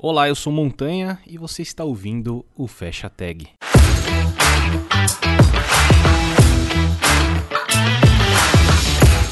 Olá, eu sou Montanha e você está ouvindo o Fecha Tag.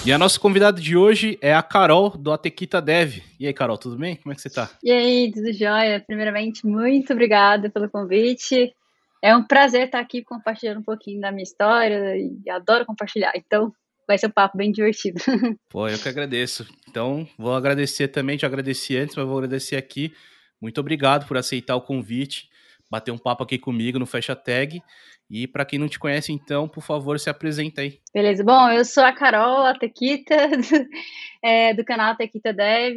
E a nossa convidada de hoje é a Carol do Atequita Dev. E aí, Carol, tudo bem? Como é que você tá? E aí, tudo jóia? Primeiramente, muito obrigada pelo convite. É um prazer estar aqui compartilhando um pouquinho da minha história e adoro compartilhar. Então, vai ser um papo bem divertido. Pô, eu que agradeço. Então, vou agradecer também, te agradeci antes, mas vou agradecer aqui muito obrigado por aceitar o convite, bater um papo aqui comigo no Fecha Tag. E para quem não te conhece, então, por favor, se apresenta aí. Beleza. Bom, eu sou a Carol, a Tequita, é, do canal Tequita Dev.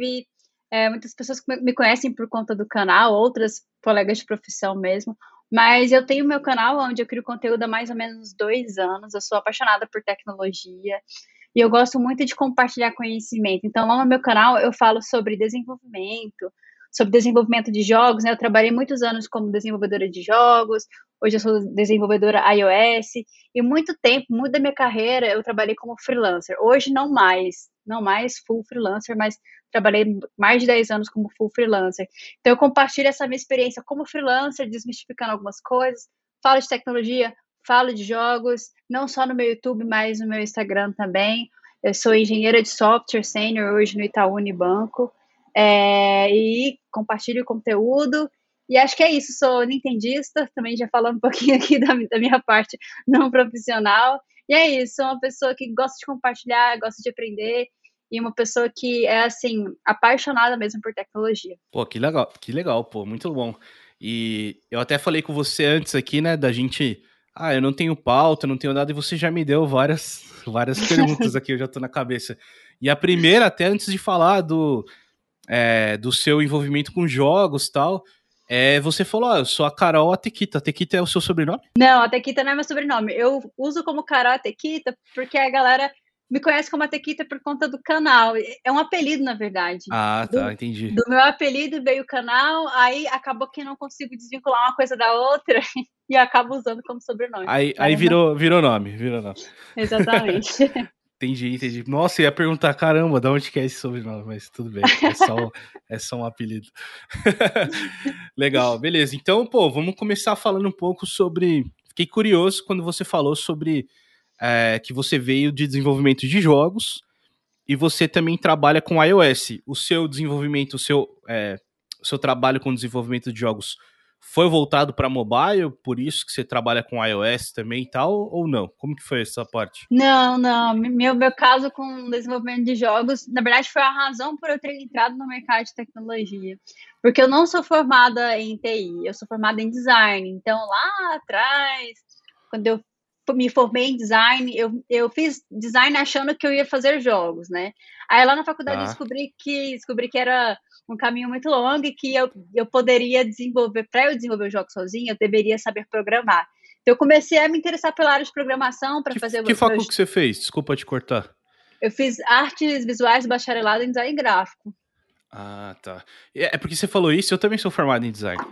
É, muitas pessoas me conhecem por conta do canal, outras colegas de profissão mesmo. Mas eu tenho meu canal onde eu crio conteúdo há mais ou menos dois anos. Eu sou apaixonada por tecnologia e eu gosto muito de compartilhar conhecimento. Então, lá no meu canal eu falo sobre desenvolvimento, sobre desenvolvimento de jogos, né? Eu trabalhei muitos anos como desenvolvedora de jogos, hoje eu sou desenvolvedora iOS, e muito tempo, muito da minha carreira, eu trabalhei como freelancer. Hoje não mais, não mais full freelancer, mas trabalhei mais de 10 anos como full freelancer. Então eu compartilho essa minha experiência como freelancer, desmistificando algumas coisas, falo de tecnologia, falo de jogos, não só no meu YouTube, mas no meu Instagram também. Eu sou engenheira de software sênior hoje no Itaú Unibanco é, e compartilho conteúdo. E acho que é isso, sou nintendista, também já falando um pouquinho aqui da, da minha parte não profissional. E é isso, sou uma pessoa que gosta de compartilhar, gosta de aprender e uma pessoa que é assim apaixonada mesmo por tecnologia. Pô, que legal, que legal, pô, muito bom. E eu até falei com você antes aqui, né, da gente, ah, eu não tenho pauta, não tenho nada e você já me deu várias várias perguntas aqui, eu já tô na cabeça. E a primeira até antes de falar do é, do seu envolvimento com jogos e tal, é, você falou, ó, eu sou a Carol Atequita. Atequita é o seu sobrenome? Não, Atequita não é meu sobrenome. Eu uso como Carol Atequita porque a galera me conhece como Atequita por conta do canal. É um apelido, na verdade. Ah, tá, do, entendi. Do meu apelido veio o canal, aí acabou que não consigo desvincular uma coisa da outra e acabo usando como sobrenome. Aí, aí virou, virou nome, virou nome. Exatamente. Entendi, entendi. Nossa, ia perguntar, caramba, de onde que é esse sobrenome, mas tudo bem, é só, é só um apelido. Legal, beleza. Então, pô, vamos começar falando um pouco sobre. Fiquei curioso quando você falou sobre é, que você veio de desenvolvimento de jogos e você também trabalha com iOS. O seu desenvolvimento, o seu, é, o seu trabalho com desenvolvimento de jogos foi voltado para mobile, por isso que você trabalha com iOS também e tal, ou não? Como que foi essa parte? Não, não. Meu, meu caso com desenvolvimento de jogos, na verdade, foi a razão por eu ter entrado no mercado de tecnologia. Porque eu não sou formada em TI, eu sou formada em design. Então, lá atrás, quando eu me formei em design, eu, eu fiz design achando que eu ia fazer jogos, né? Aí lá na faculdade ah. eu descobri que, descobri que era um caminho muito longo e que eu, eu poderia desenvolver, para eu desenvolver o jogo sozinho, eu deveria saber programar. Então, eu comecei a me interessar pela área de programação para fazer... Que faculdade que você fez? Desculpa te cortar. Eu fiz artes visuais bacharelado em design gráfico. Ah, tá. É, é porque você falou isso, eu também sou formado em design.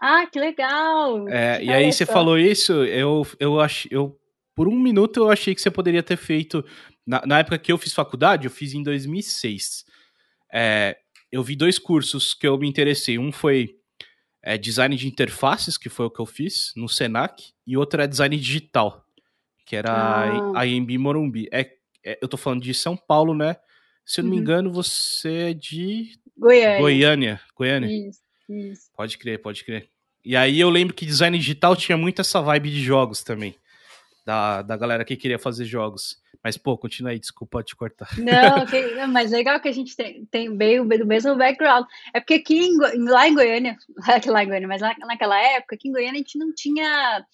Ah, que legal! É, e aí você falou isso, eu, eu, ach, eu por um minuto eu achei que você poderia ter feito. Na, na época que eu fiz faculdade, eu fiz em 2006. É, eu vi dois cursos que eu me interessei. Um foi é, design de interfaces, que foi o que eu fiz no Senac, e outro é design digital, que era ah. a IMB Morumbi. É, é, eu tô falando de São Paulo, né? Se eu não uhum. me engano, você é de Goiânia. Goiânia. Goiânia. Isso, isso. Pode crer, pode crer. E aí eu lembro que design digital tinha muito essa vibe de jogos também. Da, da galera que queria fazer jogos. Mas, pô, continua aí, desculpa te cortar. Não, que, mas legal que a gente tem, tem meio do mesmo background. É porque aqui em, lá em Goiânia, lá em Goiânia, mas lá, naquela época, aqui em Goiânia a gente não tinha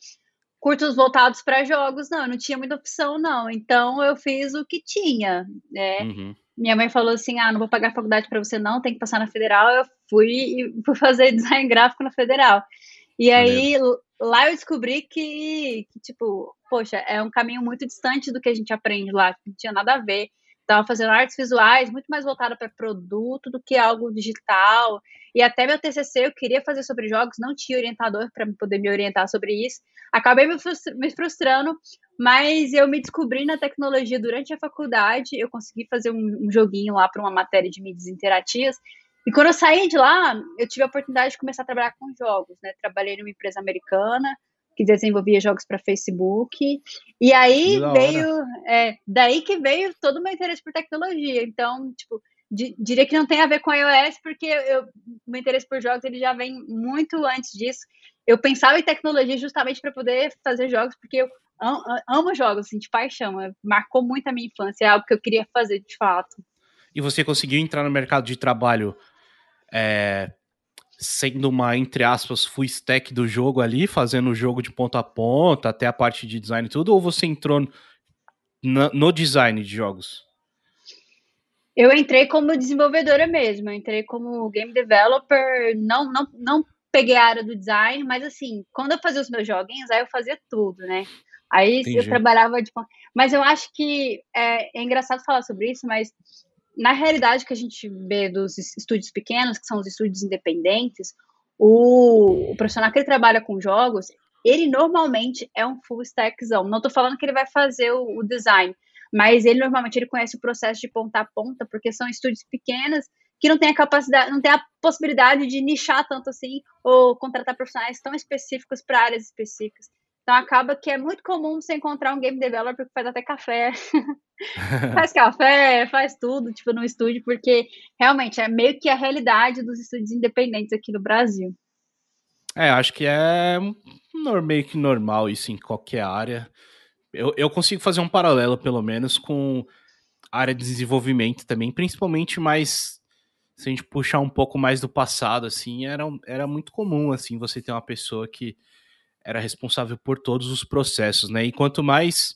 cursos voltados para jogos, não, não tinha muita opção, não. Então eu fiz o que tinha, né? Uhum. Minha mãe falou assim: ah, não vou pagar faculdade para você, não, tem que passar na federal. Eu fui e fui fazer design gráfico na federal. E aí, lá eu descobri que, que, tipo, poxa, é um caminho muito distante do que a gente aprende lá, não tinha nada a ver. Estava fazendo artes visuais muito mais voltada para produto do que algo digital. E até meu TCC eu queria fazer sobre jogos, não tinha orientador para poder me orientar sobre isso. Acabei me, me frustrando, mas eu me descobri na tecnologia durante a faculdade. Eu consegui fazer um, um joguinho lá para uma matéria de mídias interativas E quando eu saí de lá, eu tive a oportunidade de começar a trabalhar com jogos, né? Trabalhei numa empresa americana que desenvolvia jogos para Facebook. E aí veio, é, daí que veio todo o meu interesse por tecnologia. Então, tipo, di, diria que não tem a ver com iOS, porque eu, meu interesse por jogos ele já vem muito antes disso. Eu pensava em tecnologia justamente para poder fazer jogos, porque eu amo, amo jogos, assim, de paixão. É, marcou muito a minha infância, é algo que eu queria fazer de fato. E você conseguiu entrar no mercado de trabalho é, sendo uma, entre aspas, full stack do jogo ali, fazendo o jogo de ponta a ponta, até a parte de design e tudo, ou você entrou no, no design de jogos? Eu entrei como desenvolvedora mesmo, eu entrei como game developer, não, não, não peguei a área do design, mas assim, quando eu fazia os meus joguinhos, aí eu fazia tudo, né? Aí Entendi. eu trabalhava de. Mas eu acho que é, é engraçado falar sobre isso, mas na realidade que a gente vê dos estúdios pequenos, que são os estúdios independentes, o, o profissional que ele trabalha com jogos, ele normalmente é um full stackzão. Não estou falando que ele vai fazer o, o, design, mas ele normalmente ele conhece o processo de ponta a ponta, porque são estúdios pequenos que não tem a capacidade, não tem a possibilidade de nichar tanto assim ou contratar profissionais tão específicos para áreas específicas. Então acaba que é muito comum você encontrar um game developer que faz até café. faz café, faz tudo, tipo, no estúdio, porque realmente é meio que a realidade dos estúdios independentes aqui no Brasil. É, acho que é meio que normal isso em qualquer área. Eu, eu consigo fazer um paralelo, pelo menos, com área de desenvolvimento também, principalmente mais se a gente puxar um pouco mais do passado, assim, era, era muito comum, assim, você ter uma pessoa que era responsável por todos os processos, né? E quanto mais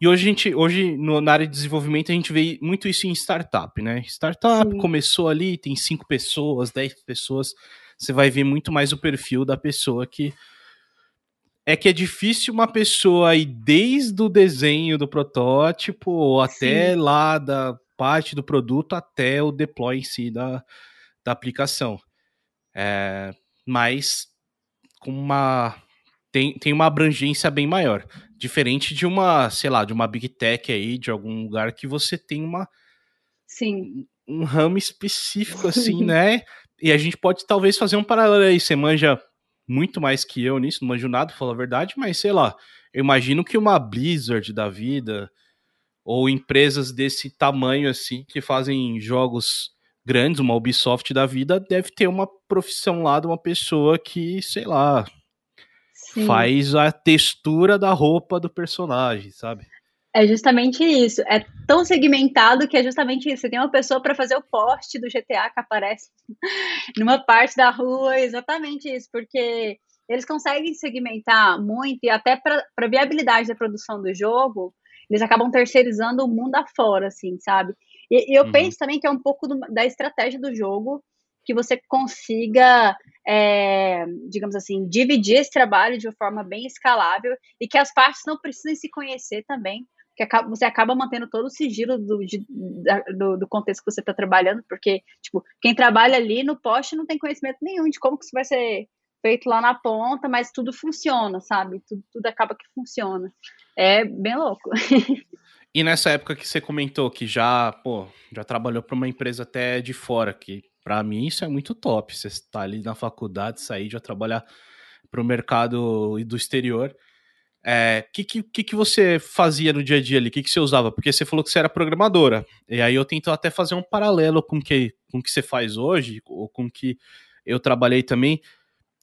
e hoje a gente, hoje no, na área de desenvolvimento a gente vê muito isso em startup, né? Startup Sim. começou ali, tem cinco pessoas, dez pessoas, você vai ver muito mais o perfil da pessoa que é que é difícil uma pessoa ir desde o desenho do protótipo ou até Sim. lá da parte do produto até o deploy em si da, da aplicação. É, mas com uma tem, tem uma abrangência bem maior. Diferente de uma, sei lá, de uma Big Tech aí, de algum lugar que você tem uma. Sim. Um ramo específico, assim, né? E a gente pode talvez fazer um paralelo aí. Você manja muito mais que eu nisso, não manjo nada, falar a verdade, mas sei lá. Eu imagino que uma Blizzard da vida, ou empresas desse tamanho, assim, que fazem jogos grandes, uma Ubisoft da vida, deve ter uma profissão lá de uma pessoa que, sei lá, Sim. faz a textura da roupa do personagem, sabe? É justamente isso. É tão segmentado que é justamente isso. Você tem uma pessoa para fazer o poste do GTA que aparece numa parte da rua, exatamente isso, porque eles conseguem segmentar muito e até para viabilidade da produção do jogo, eles acabam terceirizando o mundo afora, assim, sabe? E, e eu uhum. penso também que é um pouco do, da estratégia do jogo que você consiga é, digamos assim, dividir esse trabalho de uma forma bem escalável e que as partes não precisem se conhecer também, que você acaba mantendo todo o sigilo do, de, do, do, contexto que você está trabalhando, porque, tipo, quem trabalha ali no poste não tem conhecimento nenhum de como que isso vai ser feito lá na ponta, mas tudo funciona, sabe? Tudo, tudo acaba que funciona. É bem louco. E nessa época que você comentou que já, pô, já trabalhou para uma empresa até de fora, que para mim isso é muito top. Você está ali na faculdade, sair já trabalhar para o mercado do exterior. O é, que, que, que você fazia no dia a dia ali? O que, que você usava? Porque você falou que você era programadora. E aí eu tento até fazer um paralelo com que, o com que você faz hoje, ou com que eu trabalhei também. O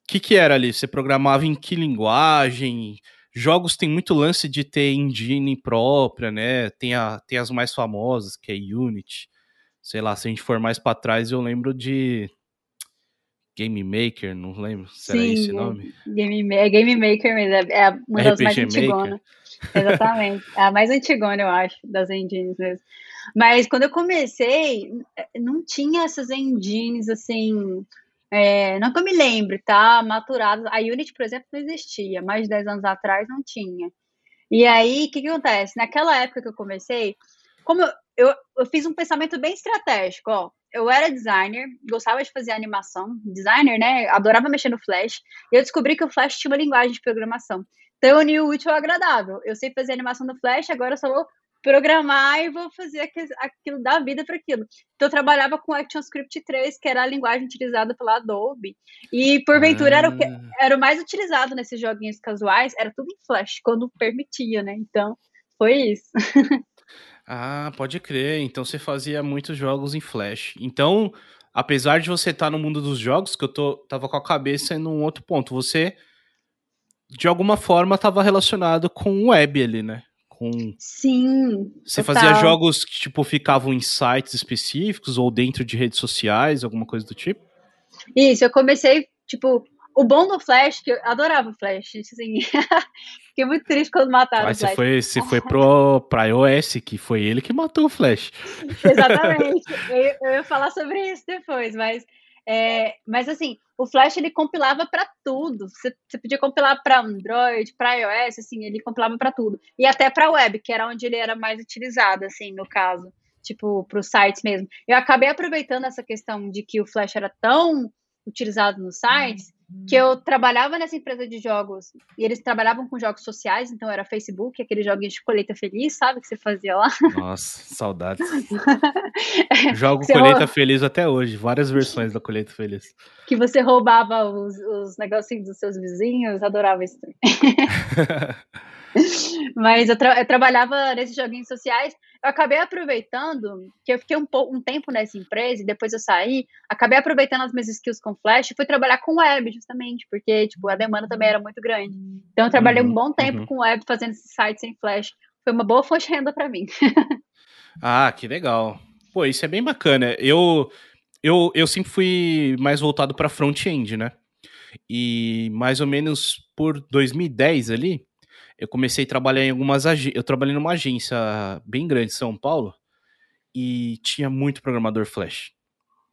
que, que era ali? Você programava em que linguagem? Jogos tem muito lance de ter engine própria, né? Tem, a, tem as mais famosas, que é Unity sei lá, se a gente for mais para trás, eu lembro de Game Maker, não lembro se era esse nome. Game, é Game Maker mesmo, é uma das mais antigonas. Exatamente, é a mais antigona, eu acho, das engines mesmo. Mas quando eu comecei, não tinha essas engines assim, é, não que eu me lembre, tá? Maturadas. A Unity, por exemplo, não existia. Mais de 10 anos atrás não tinha. E aí, o que, que acontece? Naquela época que eu comecei, como eu, eu, eu fiz um pensamento bem estratégico, ó. Eu era designer, gostava de fazer animação, designer, né? Adorava mexer no Flash. E eu descobri que o Flash tinha uma linguagem de programação. Então eu uni o útil ao agradável. Eu sei fazer animação no Flash, agora eu só vou programar e vou fazer aquilo, dar vida para aquilo. Então eu trabalhava com ActionScript 3, que era a linguagem utilizada pela Adobe. E porventura ah. era, o que, ah. era o mais utilizado nesses joguinhos casuais, era tudo em Flash, quando permitia, né? Então, foi isso. ah, pode crer. Então você fazia muitos jogos em Flash. Então, apesar de você estar no mundo dos jogos, que eu tô, tava com a cabeça em um outro ponto, você de alguma forma estava relacionado com o web ali, né? Com... Sim. Você total. fazia jogos que, tipo, ficavam em sites específicos ou dentro de redes sociais, alguma coisa do tipo? Isso, eu comecei, tipo, o bom do Flash, que eu adorava o Flash, assim. Fiquei muito triste quando mataram Mas o Flash. Você foi, você foi pro, pra iOS, que foi ele que matou o Flash. Exatamente. eu, eu ia falar sobre isso depois, mas é, mas assim, o Flash ele compilava para tudo. Você, você, podia compilar para Android, para iOS, assim, ele compilava para tudo. E até para web, que era onde ele era mais utilizado, assim, no caso, tipo para os sites mesmo. Eu acabei aproveitando essa questão de que o Flash era tão utilizado nos sites que eu trabalhava nessa empresa de jogos e eles trabalhavam com jogos sociais, então era Facebook, aquele joguinho de colheita feliz, sabe que você fazia lá? Nossa, saudades. Jogo você colheita feliz até hoje, várias versões da colheita feliz. Que você roubava os, os negocinhos dos seus vizinhos, adorava isso. Mas eu, tra eu, trabalhava nesses joguinhos sociais. Eu acabei aproveitando, que eu fiquei um, um tempo nessa empresa e depois eu saí. Acabei aproveitando as minhas skills com Flash e fui trabalhar com web, justamente, porque tipo, a demanda também era muito grande. Então eu trabalhei uhum, um bom tempo uhum. com web fazendo esses sites em Flash. Foi uma boa fonte de renda para mim. ah, que legal. Pô, isso é bem bacana. Eu, eu, eu sempre fui mais voltado para front-end, né? E mais ou menos por 2010 ali, eu comecei a trabalhar em algumas agências. Eu trabalhei numa agência bem grande em São Paulo e tinha muito programador Flash.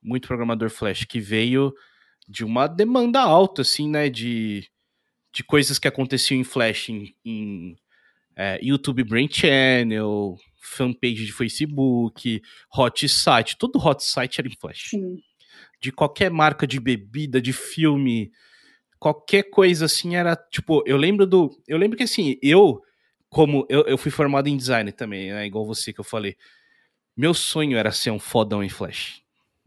Muito programador Flash que veio de uma demanda alta, assim, né? De, de coisas que aconteciam em Flash em, em é, YouTube Brain Channel, fanpage de Facebook, hot site. Todo hot site era em Flash. Sim. De qualquer marca de bebida, de filme, qualquer coisa assim era, tipo, eu lembro do. Eu lembro que assim, eu, como eu, eu fui formado em design também, né? Igual você que eu falei. Meu sonho era ser um fodão em Flash.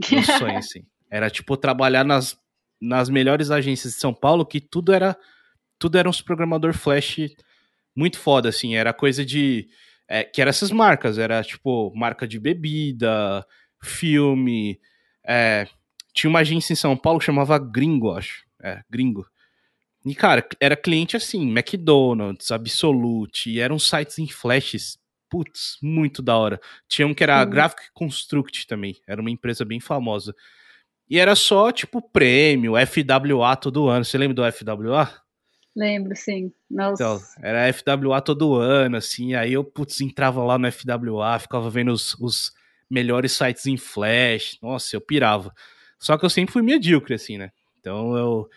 Meu sonho, assim. Era, tipo, trabalhar nas, nas melhores agências de São Paulo, que tudo era. Tudo era uns programador Flash muito foda, assim. Era coisa de. É, que eram essas marcas, era tipo marca de bebida, filme. É, tinha uma agência em São Paulo que chamava Gringo, acho é, gringo. E, cara, era cliente assim, McDonald's, Absolute, e eram sites em flashes, putz, muito da hora. Tinha um que era uhum. Graphic Construct também, era uma empresa bem famosa. E era só, tipo, prêmio, FWA todo ano. Você lembra do FWA? Lembro, sim. Nossa. Então, era FWA todo ano, assim, aí eu, putz, entrava lá no FWA, ficava vendo os, os melhores sites em flash, nossa, eu pirava. Só que eu sempre fui medíocre, assim, né? Então eu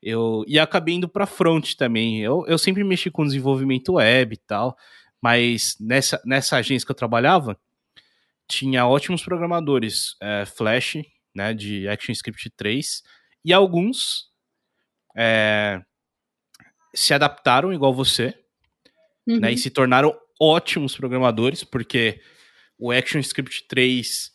eu e acabei indo para front também. Eu, eu sempre mexi com desenvolvimento web e tal, mas nessa, nessa agência que eu trabalhava tinha ótimos programadores é, Flash, né, de ActionScript 3 e alguns é, se adaptaram igual você, uhum. né, e uhum. se tornaram ótimos programadores porque o ActionScript 3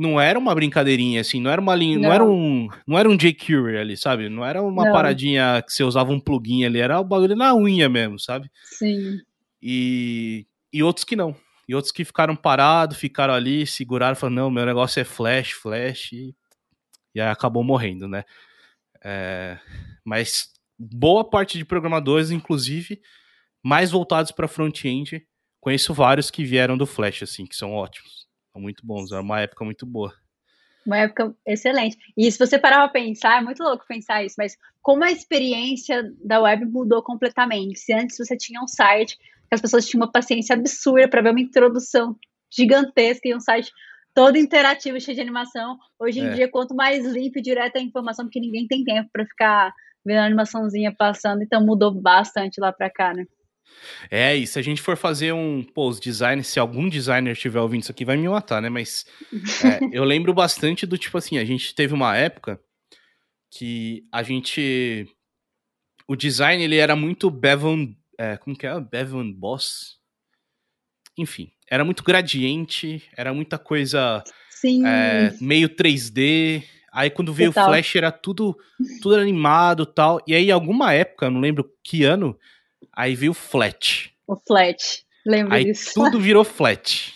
não era uma brincadeirinha, assim, não era uma linha, não. não, era um, não era um jQuery ali, sabe? Não era uma não. paradinha que você usava um plugin ali, era o bagulho na unha mesmo, sabe? Sim. E, e outros que não. E outros que ficaram parados, ficaram ali, seguraram, falaram, não, meu negócio é flash, flash, e, e aí acabou morrendo, né? É, mas boa parte de programadores, inclusive, mais voltados para front-end, conheço vários que vieram do Flash, assim, que são ótimos. Muito bons, era uma época muito boa. Uma época excelente. E se você parar pra pensar, é muito louco pensar isso, mas como a experiência da web mudou completamente. Se antes você tinha um site, as pessoas tinham uma paciência absurda para ver uma introdução gigantesca e um site todo interativo, cheio de animação. Hoje em é. dia, quanto mais limpo e direto a informação, porque ninguém tem tempo para ficar vendo a animaçãozinha passando, então mudou bastante lá para cá, né? É, e se a gente for fazer um, pô, os designers, se algum designer estiver ouvindo isso aqui, vai me matar, né? Mas é, eu lembro bastante do tipo assim, a gente teve uma época que a gente. O design ele era muito Bevan. É, como que é? Bevan Boss? enfim, era muito gradiente, era muita coisa Sim. é, meio 3D. Aí quando veio o Flash era tudo, tudo animado tal. E aí, em alguma época, não lembro que ano, aí veio o Flat. O Flat, lembro aí disso. tudo virou Flat.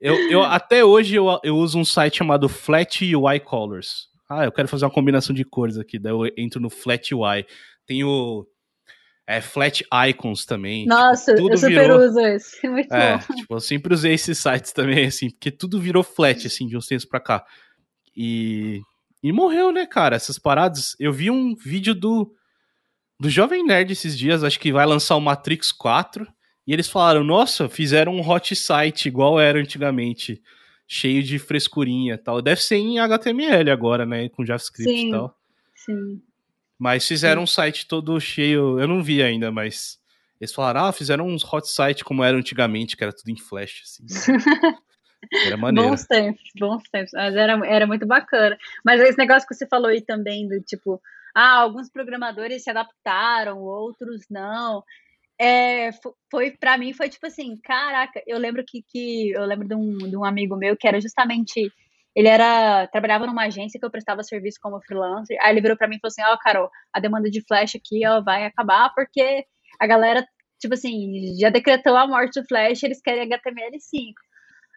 Eu, eu, até hoje eu, eu uso um site chamado Flat UI Colors. Ah, eu quero fazer uma combinação de cores aqui. Daí eu entro no Flat UI. Tem o é, Flat Icons também. Tipo, Nossa, tipo, eu super virou... uso esse. Muito é, bom. Tipo, eu sempre usei esses sites também, assim, porque tudo virou flat, assim, de uns tempos pra cá. E, e morreu, né, cara? Essas paradas. Eu vi um vídeo do, do Jovem Nerd esses dias, acho que vai lançar o Matrix 4. E eles falaram, nossa, fizeram um hot site igual era antigamente, cheio de frescurinha tal. Deve ser em HTML agora, né? Com JavaScript sim, e tal. Sim. Mas fizeram sim. um site todo cheio. Eu não vi ainda, mas. Eles falaram, ah, fizeram uns hot site como era antigamente, que era tudo em flash, assim. Era maneiro. Bons tempos, bons tempos. Mas era, era muito bacana. Mas esse negócio que você falou aí também, do tipo, ah, alguns programadores se adaptaram, outros não é, foi para mim foi tipo assim, caraca, eu lembro que, que eu lembro de um, de um amigo meu que era justamente ele era trabalhava numa agência que eu prestava serviço como freelancer. Aí ele virou para mim e falou assim: "Ó, oh, Carol, a demanda de Flash aqui ó, vai acabar porque a galera, tipo assim, já decretou a morte do Flash, eles querem HTML5".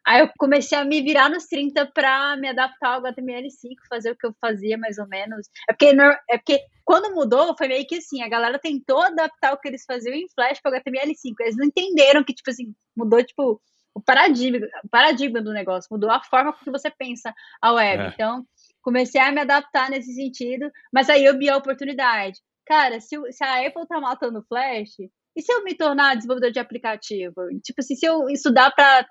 Aí eu comecei a me virar nos 30 para me adaptar ao HTML5, fazer o que eu fazia mais ou menos. É porque, é porque quando mudou, foi meio que assim, a galera tentou adaptar o que eles faziam em Flash para o HTML5. Eles não entenderam que, tipo assim, mudou, tipo, o paradigma, o paradigma do negócio, mudou a forma como você pensa a web. É. Então, comecei a me adaptar nesse sentido, mas aí eu vi a oportunidade. Cara, se, se a Apple tá matando o Flash, e se eu me tornar desenvolvedor de aplicativo? Tipo assim, se eu estudar para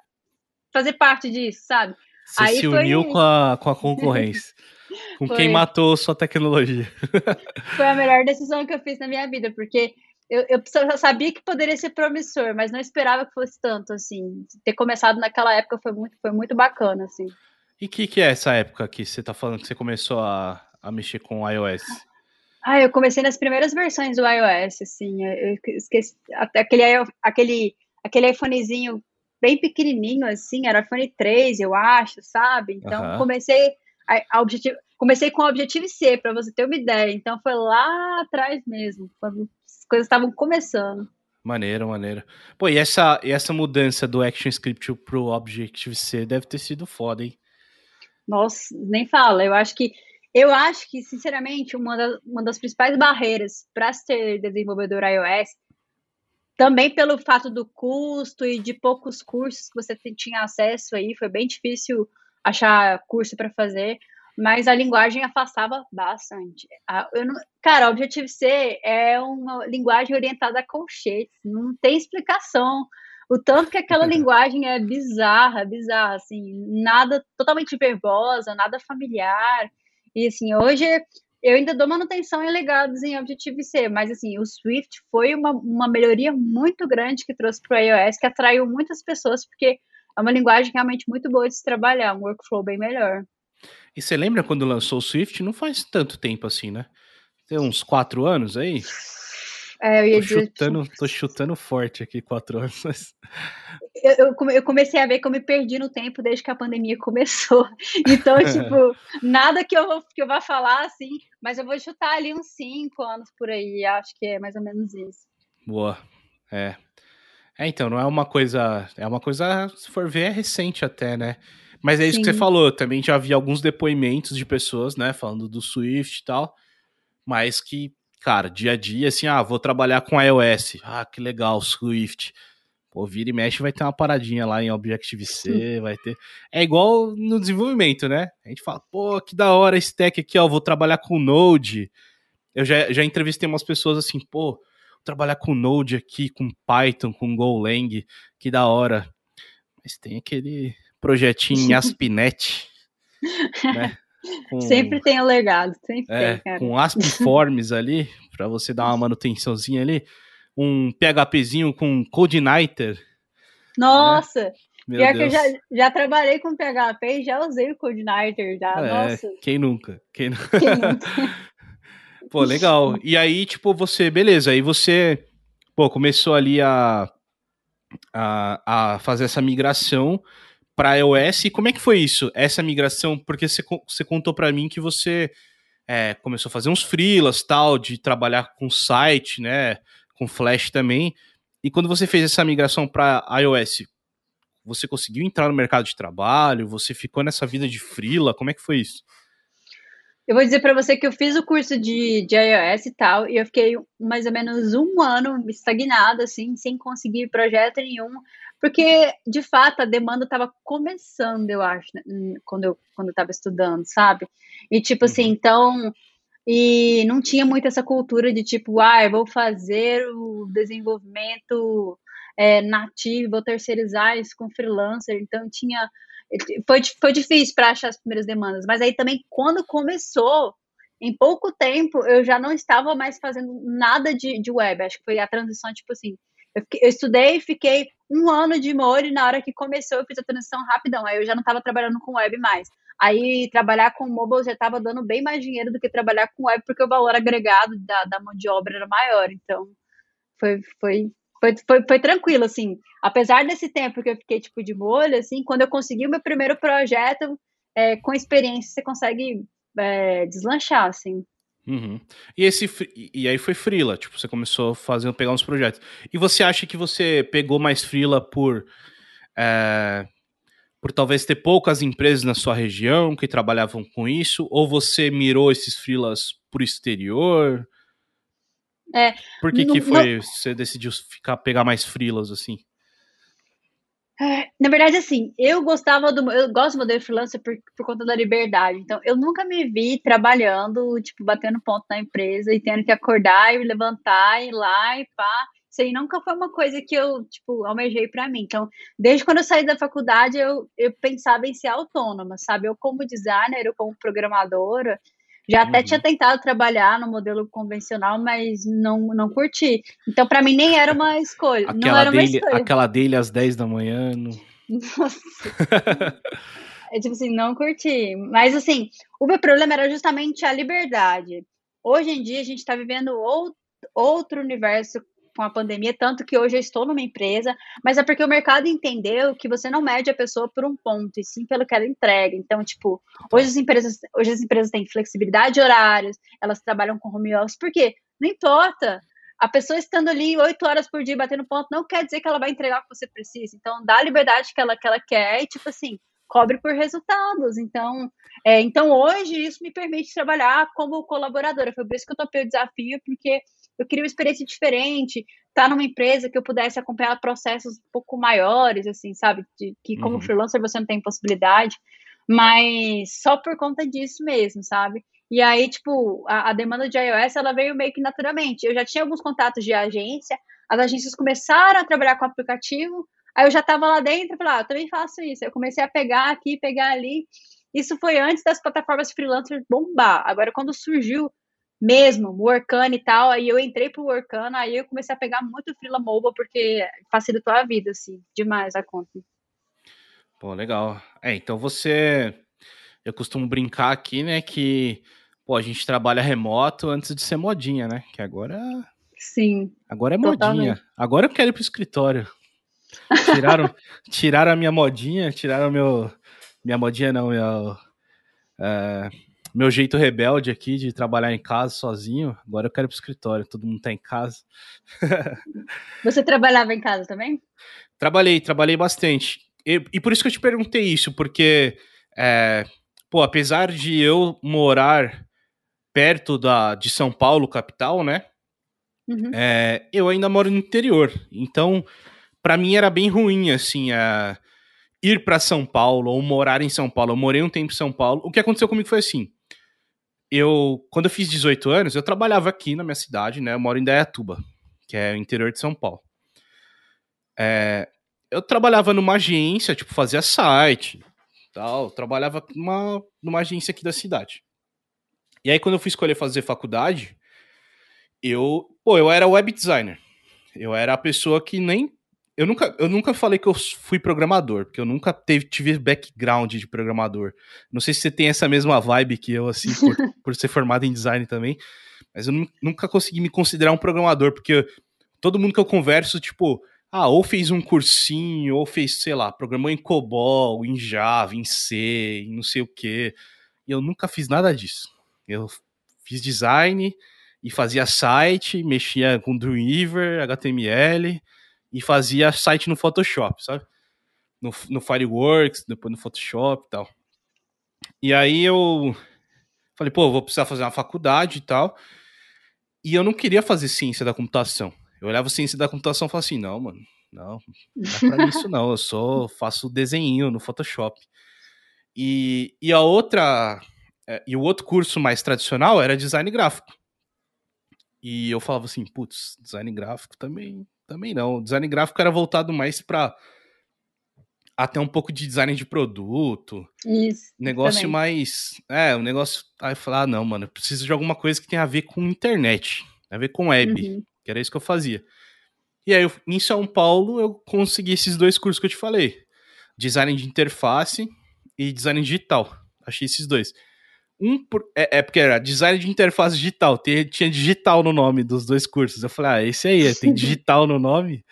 fazer parte disso, sabe? Você Aí se uniu com, a, com a concorrência. com foi. quem matou sua tecnologia. foi a melhor decisão que eu fiz na minha vida, porque eu, eu sabia que poderia ser promissor, mas não esperava que fosse tanto, assim. Ter começado naquela época foi muito, foi muito bacana, assim. E o que, que é essa época que você tá falando que você começou a, a mexer com o iOS? Ah, eu comecei nas primeiras versões do iOS, assim. Eu esqueci. Aquele, aquele, aquele iPhonezinho bem pequenininho, assim, era iPhone 3, eu acho, sabe? Então, uhum. comecei a, a objetivo, comecei com o Objetivo C, para você ter uma ideia. Então, foi lá atrás mesmo, quando as coisas estavam começando. Maneiro, maneiro. Pô, e essa, e essa mudança do ActionScript pro Objective-C deve ter sido foda, hein? Nossa, nem fala. Eu acho que, eu acho que sinceramente, uma, da, uma das principais barreiras para ser desenvolvedor iOS também pelo fato do custo e de poucos cursos que você tinha acesso aí, foi bem difícil achar curso para fazer, mas a linguagem afastava bastante. Não, cara, Objective-C é uma linguagem orientada a colchetes, não tem explicação. O tanto que aquela linguagem é bizarra, bizarra, assim, nada totalmente verbosa, nada familiar. E assim, hoje eu ainda dou manutenção em legados em Objective-C, mas assim, o Swift foi uma, uma melhoria muito grande que trouxe para o iOS, que atraiu muitas pessoas, porque é uma linguagem realmente muito boa de se trabalhar, um workflow bem melhor. E você lembra quando lançou o Swift? Não faz tanto tempo assim, né? Tem uns quatro anos aí? É, eu ia tô dizer... chutando, tô chutando forte aqui, quatro anos. Mas... Eu, eu, eu, comecei a ver que eu me perdi no tempo desde que a pandemia começou. Então, tipo, nada que eu, que eu vá falar assim, mas eu vou chutar ali uns cinco anos por aí. Acho que é mais ou menos isso. Boa. É. É, então, não é uma coisa. É uma coisa, se for ver, é recente até, né? Mas é isso Sim. que você falou. Também já vi alguns depoimentos de pessoas, né, falando do Swift e tal, mas que cara, dia a dia, assim, ah, vou trabalhar com iOS. Ah, que legal, Swift. Pô, vira e mexe, vai ter uma paradinha lá em Objective-C, vai ter... É igual no desenvolvimento, né? A gente fala, pô, que da hora esse tech aqui, ó, vou trabalhar com Node. Eu já, já entrevistei umas pessoas assim, pô, trabalhar com Node aqui, com Python, com Golang, que da hora. Mas tem aquele projetinho em ASP.NET, né? Com, sempre tem o legado, sempre é, tem, cara. Com ASP.Forms ali, para você dar uma manutençãozinha ali. Um PHPzinho com CodeNighter. Nossa! Né? Meu Pior Deus. que eu já, já trabalhei com PHP e já usei o CodeNighter já, é, nossa. Quem nunca? Quem, quem nunca? pô, legal. E aí, tipo, você, beleza, aí você, pô, começou ali a, a, a fazer essa migração para iOS. E como é que foi isso, essa migração? Porque você, você contou para mim que você é, começou a fazer uns freelas, tal, de trabalhar com site, né, com Flash também. E quando você fez essa migração para iOS, você conseguiu entrar no mercado de trabalho? Você ficou nessa vida de freela? Como é que foi isso? Eu vou dizer para você que eu fiz o curso de, de iOS e tal, e eu fiquei mais ou menos um ano estagnado, assim, sem conseguir projeto nenhum, porque, de fato, a demanda estava começando, eu acho, né, quando eu quando estava estudando, sabe? E, tipo assim, uhum. então, e não tinha muito essa cultura de, tipo, ah, vou fazer o desenvolvimento é, nativo, vou terceirizar isso com freelancer, então tinha foi, foi difícil para achar as primeiras demandas, mas aí também quando começou, em pouco tempo, eu já não estava mais fazendo nada de, de web. Acho que foi a transição, tipo assim, eu, fiquei, eu estudei, fiquei um ano de Mori, na hora que começou, eu fiz a transição rapidão. Aí eu já não estava trabalhando com web mais. Aí trabalhar com mobile já estava dando bem mais dinheiro do que trabalhar com web, porque o valor agregado da, da mão de obra era maior. Então, foi, foi foi, foi, foi tranquilo, assim. Apesar desse tempo que eu fiquei, tipo, de molho, assim, quando eu consegui o meu primeiro projeto, é, com experiência, você consegue é, deslanchar, assim. Uhum. E esse e aí foi frila, tipo, você começou fazendo pegar uns projetos. E você acha que você pegou mais frila por é, por talvez ter poucas empresas na sua região que trabalhavam com isso, ou você mirou esses frilas por exterior? É, Por que, no, que foi no... você decidiu ficar pegar mais frilas assim? É, na verdade, assim, eu gostava do. Eu gosto do modelo freelancer por, por conta da liberdade. Então, eu nunca me vi trabalhando, tipo, batendo ponto na empresa e tendo que acordar e levantar e ir lá e pá. Isso aí nunca foi uma coisa que eu, tipo, almejei para mim. Então, desde quando eu saí da faculdade, eu, eu pensava em ser autônoma, sabe? Eu, como designer, eu, como programadora, já até uhum. tinha tentado trabalhar no modelo convencional, mas não, não curti. Então, para mim, nem era uma escolha. Aquela, era dele, uma escolha. aquela dele às 10 da manhã. Não... Nossa. é tipo assim, não curti. Mas, assim, o meu problema era justamente a liberdade. Hoje em dia, a gente está vivendo outro, outro universo com a pandemia, tanto que hoje eu estou numa empresa, mas é porque o mercado entendeu que você não mede a pessoa por um ponto, e sim pelo que ela entrega. Então, tipo, hoje as empresas, hoje as empresas têm flexibilidade de horários, elas trabalham com home office, por quê? Não importa. A pessoa estando ali oito horas por dia batendo ponto não quer dizer que ela vai entregar o que você precisa. Então, dá a liberdade que ela, que ela quer e, tipo assim, cobre por resultados. Então, é, então hoje isso me permite trabalhar como colaboradora. Foi por isso que eu topei o desafio, porque eu queria uma experiência diferente, estar tá numa empresa que eu pudesse acompanhar processos um pouu maiores, assim, sabe? De, que como uhum. freelancer você não tem possibilidade, mas só por conta disso mesmo, sabe? E aí, tipo, a, a, demanda de iOS, ela veio meio que naturalmente. Eu já tinha alguns contatos de agência, as agências começaram a trabalhar com o aplicativo, aí eu já estava lá dentro falei, ah, eu também faço isso. Eu comecei a pegar aqui, pegar ali. Isso foi antes das plataformas freelancers bombar. Agora, quando surgiu mesmo, Workana e tal. Aí eu entrei pro Workana, aí eu comecei a pegar muito Freela Mobile, porque facilitou a vida, assim, demais a conta. Pô, legal. É, então você. Eu costumo brincar aqui, né, que pô, a gente trabalha remoto antes de ser modinha, né? Que agora. Sim. Agora é totalmente. modinha. Agora eu quero ir pro escritório. Tiraram, tiraram a minha modinha, tiraram meu. Minha modinha não, meu. Uh, meu jeito rebelde aqui de trabalhar em casa sozinho. Agora eu quero ir pro escritório, todo mundo tá em casa. Você trabalhava em casa também? Trabalhei, trabalhei bastante. E, e por isso que eu te perguntei isso, porque, é, pô, apesar de eu morar perto da, de São Paulo, capital, né? Uhum. É, eu ainda moro no interior. Então, para mim era bem ruim, assim, é, ir para São Paulo ou morar em São Paulo. Eu morei um tempo em São Paulo. O que aconteceu comigo foi assim: eu, quando eu fiz 18 anos, eu trabalhava aqui na minha cidade, né? Eu moro em Dayatuba, que é o interior de São Paulo. É, eu trabalhava numa agência, tipo, fazia site, tal. Trabalhava numa, numa agência aqui da cidade. E aí, quando eu fui escolher fazer faculdade, eu, pô, eu era web designer. Eu era a pessoa que nem eu nunca, eu nunca falei que eu fui programador, porque eu nunca teve, tive background de programador. Não sei se você tem essa mesma vibe que eu, assim, por, por ser formado em design também, mas eu nunca consegui me considerar um programador, porque todo mundo que eu converso, tipo, Ah, ou fez um cursinho, ou fez, sei lá, programou em COBOL, em Java, em C, em não sei o quê. E eu nunca fiz nada disso. Eu fiz design e fazia site, mexia com Dreamweaver, HTML e fazia site no Photoshop, sabe? No, no Fireworks, depois no Photoshop e tal. E aí eu falei, pô, vou precisar fazer uma faculdade e tal. E eu não queria fazer ciência da computação. Eu olhava ciência da computação e falava assim, não, mano, não, não é pra isso não. Eu só faço desenho no Photoshop. E, e a outra, é, e o outro curso mais tradicional era design gráfico. E eu falava assim, putz, design gráfico também, também não. O design gráfico era voltado mais para até um pouco de design de produto. Isso. Negócio também. mais. É, um negócio. Aí eu falei, ah, não, mano, eu preciso de alguma coisa que tenha a ver com internet, a ver com web, uhum. que era isso que eu fazia. E aí, eu, em São Paulo, eu consegui esses dois cursos que eu te falei: design de interface e design digital. Achei esses dois. Um por, é, é, porque era design de interface digital, tinha, tinha digital no nome dos dois cursos. Eu falei, ah, esse aí, tem digital no nome.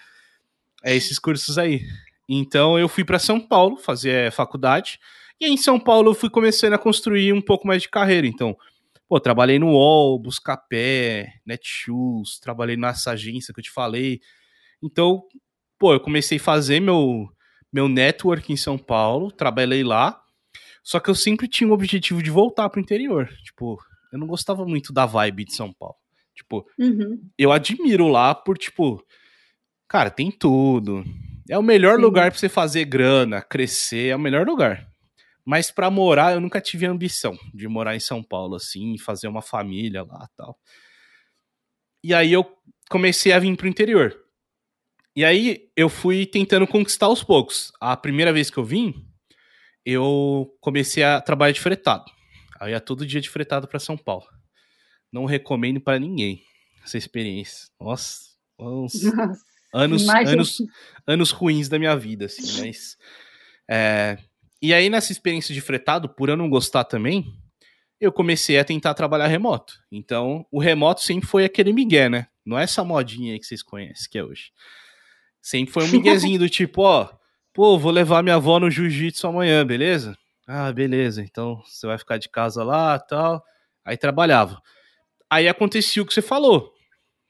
É esses cursos aí. Então eu fui para São Paulo fazer faculdade. E aí, em São Paulo eu fui começando a construir um pouco mais de carreira. Então, pô, trabalhei no UOL, Buscapé, Netshoes, trabalhei nessa agência que eu te falei. Então, pô, eu comecei a fazer meu, meu network em São Paulo, trabalhei lá. Só que eu sempre tinha o objetivo de voltar pro interior. Tipo, eu não gostava muito da vibe de São Paulo. Tipo, uhum. eu admiro lá por, tipo, cara, tem tudo é o melhor Sim. lugar para você fazer grana, crescer, é o melhor lugar. Mas para morar, eu nunca tive a ambição de morar em São Paulo, assim, fazer uma família lá tal. E aí eu comecei a vir pro interior. E aí eu fui tentando conquistar aos poucos. A primeira vez que eu vim, eu comecei a trabalhar de fretado. Aí ia todo dia de fretado para São Paulo. Não recomendo para ninguém essa experiência. Nossa, uns, Nossa anos, anos, anos ruins da minha vida, assim, mas. É, e aí, nessa experiência de fretado, por eu não gostar também, eu comecei a tentar trabalhar remoto. Então, o remoto sempre foi aquele migué, né? Não é essa modinha aí que vocês conhecem, que é hoje. Sempre foi um miguezinho do tipo, ó, pô, vou levar minha avó no jiu-jitsu amanhã, beleza? Ah, beleza, então você vai ficar de casa lá tal. Aí trabalhava. Aí acontecia o que você falou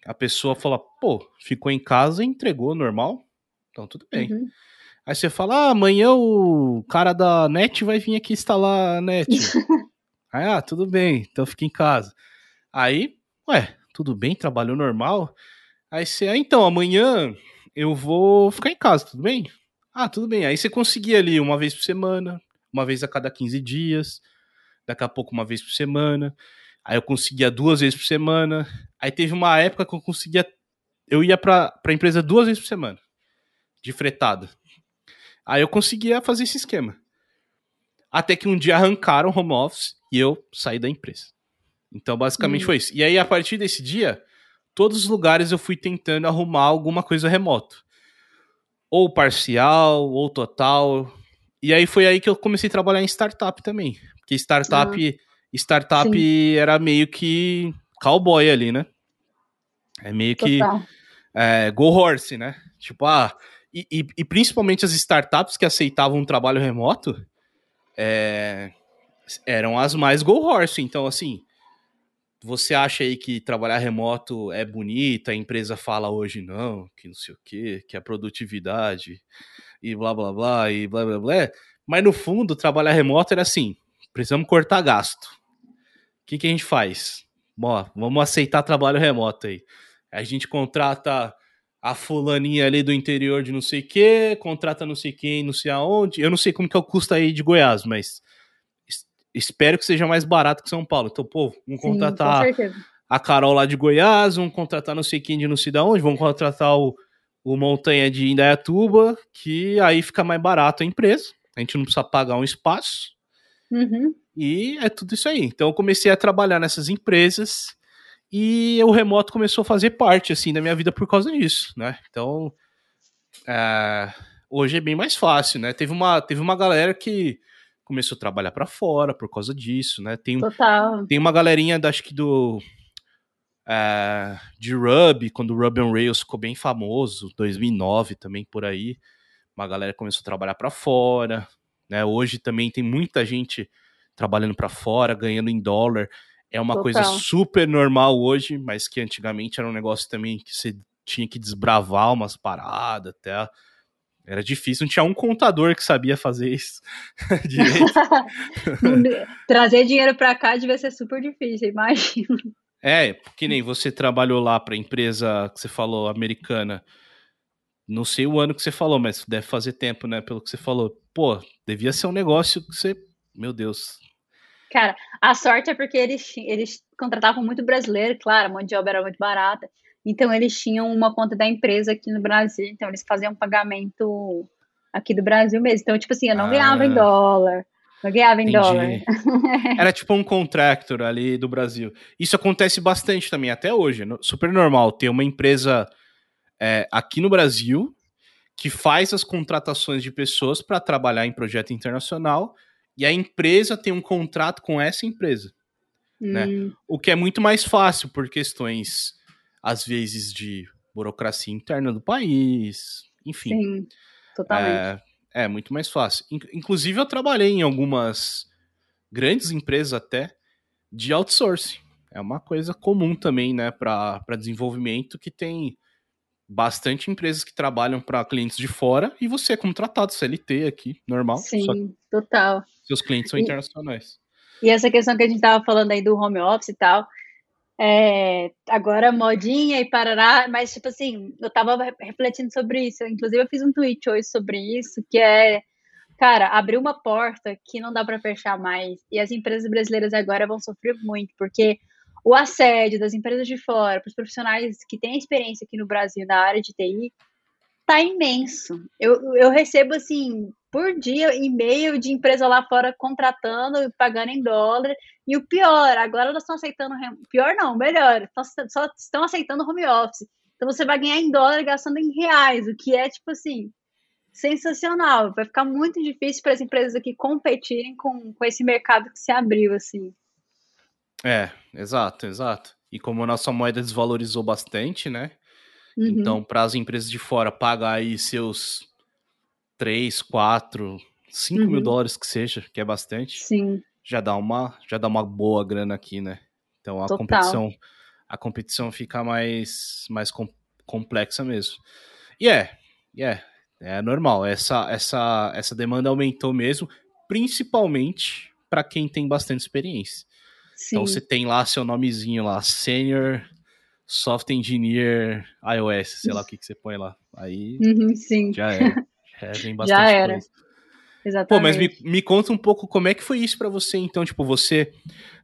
a pessoa fala, pô, ficou em casa e entregou normal, então tudo bem. Uhum. Aí você fala, ah, amanhã o cara da net vai vir aqui instalar a net. Aí, ah, tudo bem, então fica em casa. Aí, ué, tudo bem, trabalhou normal. Aí você, ah, então, amanhã eu vou ficar em casa, tudo bem? Ah, tudo bem. Aí você conseguia ali uma vez por semana, uma vez a cada 15 dias, daqui a pouco uma vez por semana. Aí eu conseguia duas vezes por semana. Aí teve uma época que eu conseguia. Eu ia pra, pra empresa duas vezes por semana. De fretada. Aí eu conseguia fazer esse esquema. Até que um dia arrancaram o home office e eu saí da empresa. Então, basicamente hum. foi isso. E aí, a partir desse dia, todos os lugares eu fui tentando arrumar alguma coisa remoto. Ou parcial, ou total. E aí foi aí que eu comecei a trabalhar em startup também. Porque startup. Ah startup Sim. era meio que cowboy ali, né? É meio que é, go horse, né? Tipo, ah, e, e, e, principalmente as startups que aceitavam um trabalho remoto é, eram as mais go horse. Então, assim, você acha aí que trabalhar remoto é bonito, a empresa fala hoje não, que não sei o quê, que a produtividade e blá blá blá e blá blá blá. Mas no fundo, trabalhar remoto era assim: precisamos cortar gasto que, que a gente faz? Bom, vamos aceitar trabalho remoto aí. A gente contrata a fulaninha ali do interior de não sei o que, contrata não sei quem, não sei aonde. Eu não sei como que é o custo aí de Goiás, mas espero que seja mais barato que São Paulo. Então, pô, vamos contratar Sim, a Carol lá de Goiás, vamos contratar não sei quem de não sei de onde, vamos contratar o, o Montanha de Indaiatuba, que aí fica mais barato a empresa. A gente não precisa pagar um espaço. Uhum. E é tudo isso aí. Então eu comecei a trabalhar nessas empresas e o remoto começou a fazer parte assim da minha vida por causa disso, né? Então é, hoje é bem mais fácil, né? Teve uma, teve uma galera que começou a trabalhar para fora por causa disso, né? Tem, Total. tem uma galerinha, acho que do é, de Ruby, quando o Ruby on Rails ficou bem famoso, 2009 também por aí, uma galera começou a trabalhar para fora, né? Hoje também tem muita gente trabalhando para fora, ganhando em dólar. É uma Total. coisa super normal hoje, mas que antigamente era um negócio também que você tinha que desbravar umas paradas até. Era difícil, não tinha um contador que sabia fazer isso. Trazer dinheiro para cá devia ser super difícil, imagina. É, que nem você trabalhou lá para empresa que você falou, americana. Não sei o ano que você falou, mas deve fazer tempo, né? Pelo que você falou. Pô, devia ser um negócio que você. Meu Deus. Cara, a sorte é porque eles, eles contratavam muito brasileiro, claro, a mão de obra era muito barata. Então eles tinham uma conta da empresa aqui no Brasil, então eles faziam pagamento aqui do Brasil mesmo. Então, tipo assim, eu não ah. ganhava em dólar. Não ganhava em Entendi. dólar. Era tipo um contractor ali do Brasil. Isso acontece bastante também, até hoje. Super normal ter uma empresa é, aqui no Brasil que faz as contratações de pessoas para trabalhar em projeto internacional e a empresa tem um contrato com essa empresa. Né? Hum. Né? O que é muito mais fácil por questões, às vezes, de burocracia interna do país, enfim. Sim, totalmente. É, é muito mais fácil. Inclusive, eu trabalhei em algumas grandes empresas até de outsourcing. É uma coisa comum também, né, para desenvolvimento que tem bastante empresas que trabalham para clientes de fora e você é contratado CLT aqui, normal. Sim, total. Seus clientes são e, internacionais. E essa questão que a gente estava falando aí do home office e tal, é, agora modinha e parará, mas tipo assim, eu estava refletindo sobre isso, inclusive eu fiz um tweet hoje sobre isso, que é, cara, abrir uma porta que não dá para fechar mais, e as empresas brasileiras agora vão sofrer muito, porque o assédio das empresas de fora para os profissionais que têm experiência aqui no Brasil na área de TI tá imenso. Eu, eu recebo, assim, por dia e-mail de empresa lá fora contratando e pagando em dólar. E o pior, agora elas estão aceitando. Pior não, melhor. Só estão aceitando home office. Então você vai ganhar em dólar gastando em reais, o que é, tipo assim, sensacional. Vai ficar muito difícil para as empresas aqui competirem com, com esse mercado que se abriu, assim. É, exato, exato. E como a nossa moeda desvalorizou bastante, né? Uhum. Então, para as empresas de fora pagar aí seus 3, 4, 5 uhum. mil dólares que seja, que é bastante, Sim. já dá uma já dá uma boa grana aqui, né? Então a Total. competição a competição fica mais mais com, complexa mesmo. E é, é, é normal. Essa essa essa demanda aumentou mesmo, principalmente para quem tem bastante experiência. Então, Sim. Então você tem lá seu nomezinho lá, Senior Soft Engineer iOS, sei lá o que, que você põe lá. Aí uhum, sim. já. É, vem bastante já era. Coisa. Exatamente. Pô, mas me, me conta um pouco como é que foi isso para você, então, tipo, você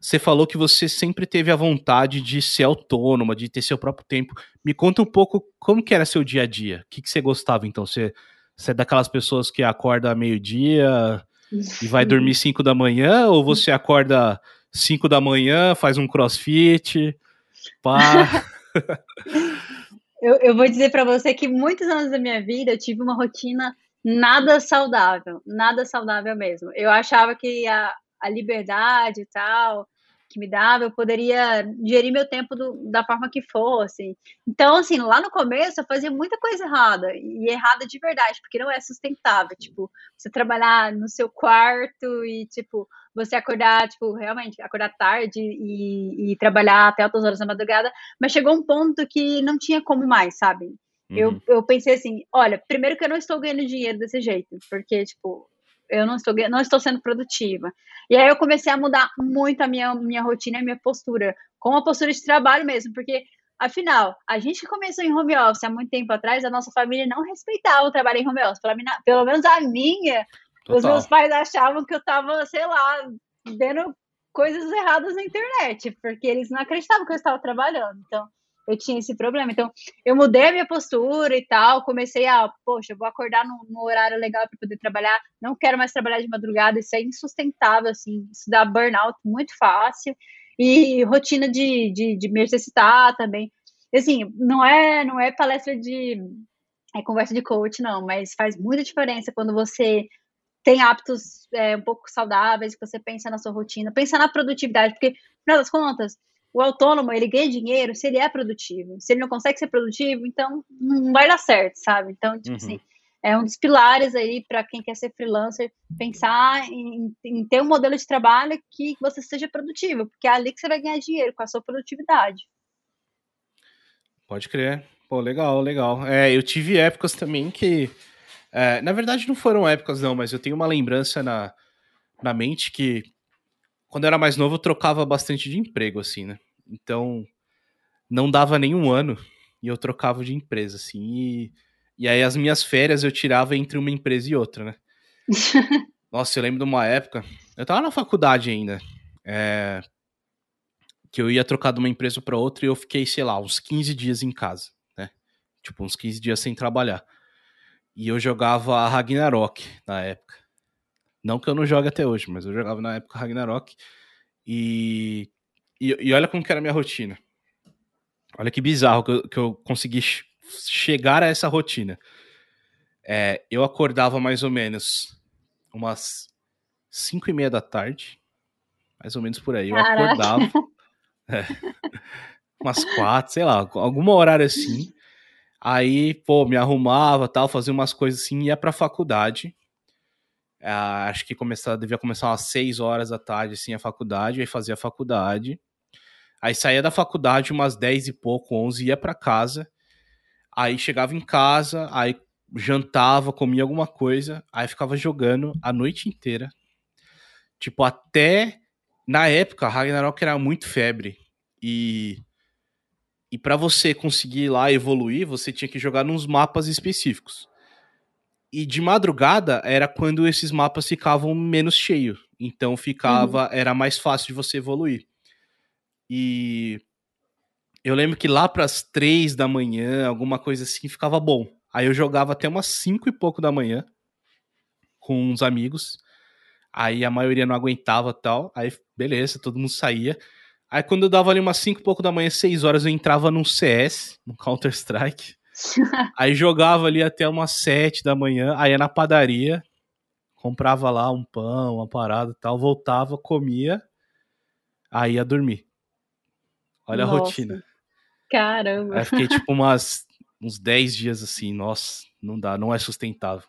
você falou que você sempre teve a vontade de ser autônoma, de ter seu próprio tempo. Me conta um pouco como que era seu dia a dia. O que, que você gostava, então? Você, você é daquelas pessoas que acorda meio-dia e vai dormir 5 da manhã, ou você acorda 5 da manhã, faz um crossfit, pá. eu, eu vou dizer para você que muitos anos da minha vida eu tive uma rotina nada saudável, nada saudável mesmo. Eu achava que a, a liberdade e tal, que me dava, eu poderia gerir meu tempo do, da forma que fosse. Então, assim, lá no começo eu fazia muita coisa errada, e errada de verdade, porque não é sustentável. Tipo, você trabalhar no seu quarto e, tipo, você acordar, tipo, realmente, acordar tarde e, e trabalhar até altas horas da madrugada, mas chegou um ponto que não tinha como mais, sabe? Uhum. Eu, eu pensei assim, olha, primeiro que eu não estou ganhando dinheiro desse jeito, porque, tipo, eu não estou, não estou sendo produtiva. E aí eu comecei a mudar muito a minha, minha rotina e a minha postura, com a postura de trabalho mesmo, porque afinal, a gente que começou em home office há muito tempo atrás, a nossa família não respeitava o trabalho em home office, pelo, pelo menos a minha, Total. os meus pais achavam que eu estava, sei lá, vendo coisas erradas na internet, porque eles não acreditavam que eu estava trabalhando. Então, eu tinha esse problema. Então, eu mudei a minha postura e tal, comecei a, poxa, vou acordar no, no horário legal para poder trabalhar, não quero mais trabalhar de madrugada, isso é insustentável, assim, isso dá burnout muito fácil, e rotina de, de, de me exercitar também. Assim, não é, não é palestra de é conversa de coach, não, mas faz muita diferença quando você tem hábitos é, um pouco saudáveis, que você pensa na sua rotina, pensa na produtividade, porque, no final das contas, o autônomo, ele ganha dinheiro se ele é produtivo. Se ele não consegue ser produtivo, então não vai dar certo, sabe? Então, tipo uhum. assim, é um dos pilares aí para quem quer ser freelancer, pensar em, em, ter um modelo de trabalho que você seja produtivo, porque é ali que você vai ganhar dinheiro, com a sua produtividade. Pode crer. Pô, legal, legal. É, eu tive épocas também que. É, na verdade, não foram épocas, não, mas eu tenho uma lembrança na, na mente que quando eu era mais novo eu trocava bastante de emprego, assim, né? Então, não dava nenhum ano e eu trocava de empresa, assim. E, e aí as minhas férias eu tirava entre uma empresa e outra, né? Nossa, eu lembro de uma época, eu tava na faculdade ainda, é, que eu ia trocar de uma empresa para outra e eu fiquei, sei lá, uns 15 dias em casa, né? Tipo, uns 15 dias sem trabalhar. E eu jogava Ragnarok na época. Não que eu não jogue até hoje, mas eu jogava na época Ragnarok. E, e, e olha como que era a minha rotina. Olha que bizarro que eu, que eu consegui chegar a essa rotina. É, eu acordava mais ou menos umas 5 e meia da tarde, mais ou menos por aí. Eu Caraca. acordava. É, umas quatro, sei lá, algum horário assim. Aí, pô, me arrumava, tal, fazia umas coisas assim, ia pra faculdade. É, acho que começava, devia começar umas 6 horas da tarde, assim, a faculdade, aí fazia a faculdade. Aí saía da faculdade umas 10 e pouco, 11, ia para casa. Aí chegava em casa, aí jantava, comia alguma coisa, aí ficava jogando a noite inteira. Tipo, até na época, Ragnarok era muito febre. E e para você conseguir ir lá evoluir, você tinha que jogar nos mapas específicos. E de madrugada era quando esses mapas ficavam menos cheios. Então ficava, uhum. era mais fácil de você evoluir. E eu lembro que lá para as três da manhã, alguma coisa assim, ficava bom. Aí eu jogava até umas cinco e pouco da manhã com uns amigos. Aí a maioria não aguentava tal. Aí beleza, todo mundo saía. Aí quando eu dava ali umas cinco e pouco da manhã, seis horas, eu entrava num CS, no Counter Strike. aí jogava ali até umas sete da manhã. Aí ia na padaria, comprava lá um pão, uma parada e tal, voltava, comia, aí ia dormir. Olha nossa. a rotina. Caramba. Aí fiquei tipo umas, uns 10 dias assim, nossa, não dá, não é sustentável.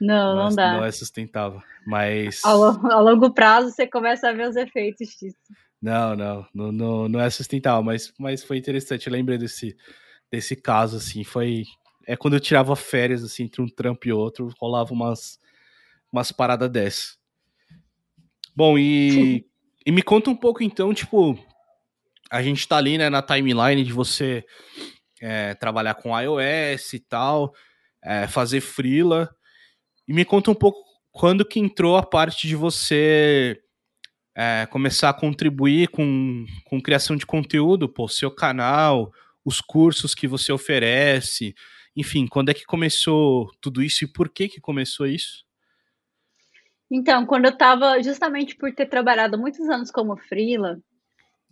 Não, não, não dá. Não é sustentável, mas... A, a, longo prazo você começa a ver os efeitos disso. Não, não, não, não, não é sustentável, mas, mas foi interessante, eu lembrei desse, desse caso, assim, foi... É quando eu tirava férias, assim, entre um trampo e outro, rolava umas, umas paradas dessas. Bom, e, e me conta um pouco, então, tipo, a gente tá ali, né, na timeline de você é, trabalhar com iOS e tal, é, fazer freela. E me conta um pouco quando que entrou a parte de você é, começar a contribuir com, com criação de conteúdo, pô, seu canal, os cursos que você oferece, enfim, quando é que começou tudo isso e por que que começou isso? Então, quando eu estava, justamente por ter trabalhado muitos anos como freela,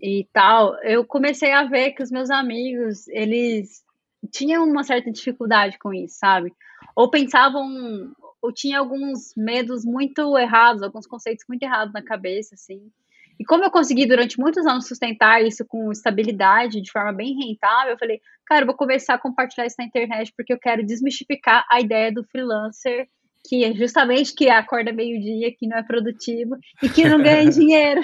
e tal, eu comecei a ver que os meus amigos, eles tinham uma certa dificuldade com isso, sabe? Ou pensavam, ou tinha alguns medos muito errados, alguns conceitos muito errados na cabeça, assim. E como eu consegui durante muitos anos sustentar isso com estabilidade, de forma bem rentável, eu falei, cara, eu vou começar a compartilhar isso na internet porque eu quero desmistificar a ideia do freelancer que é justamente que acorda meio-dia, que não é produtivo e que não ganha dinheiro.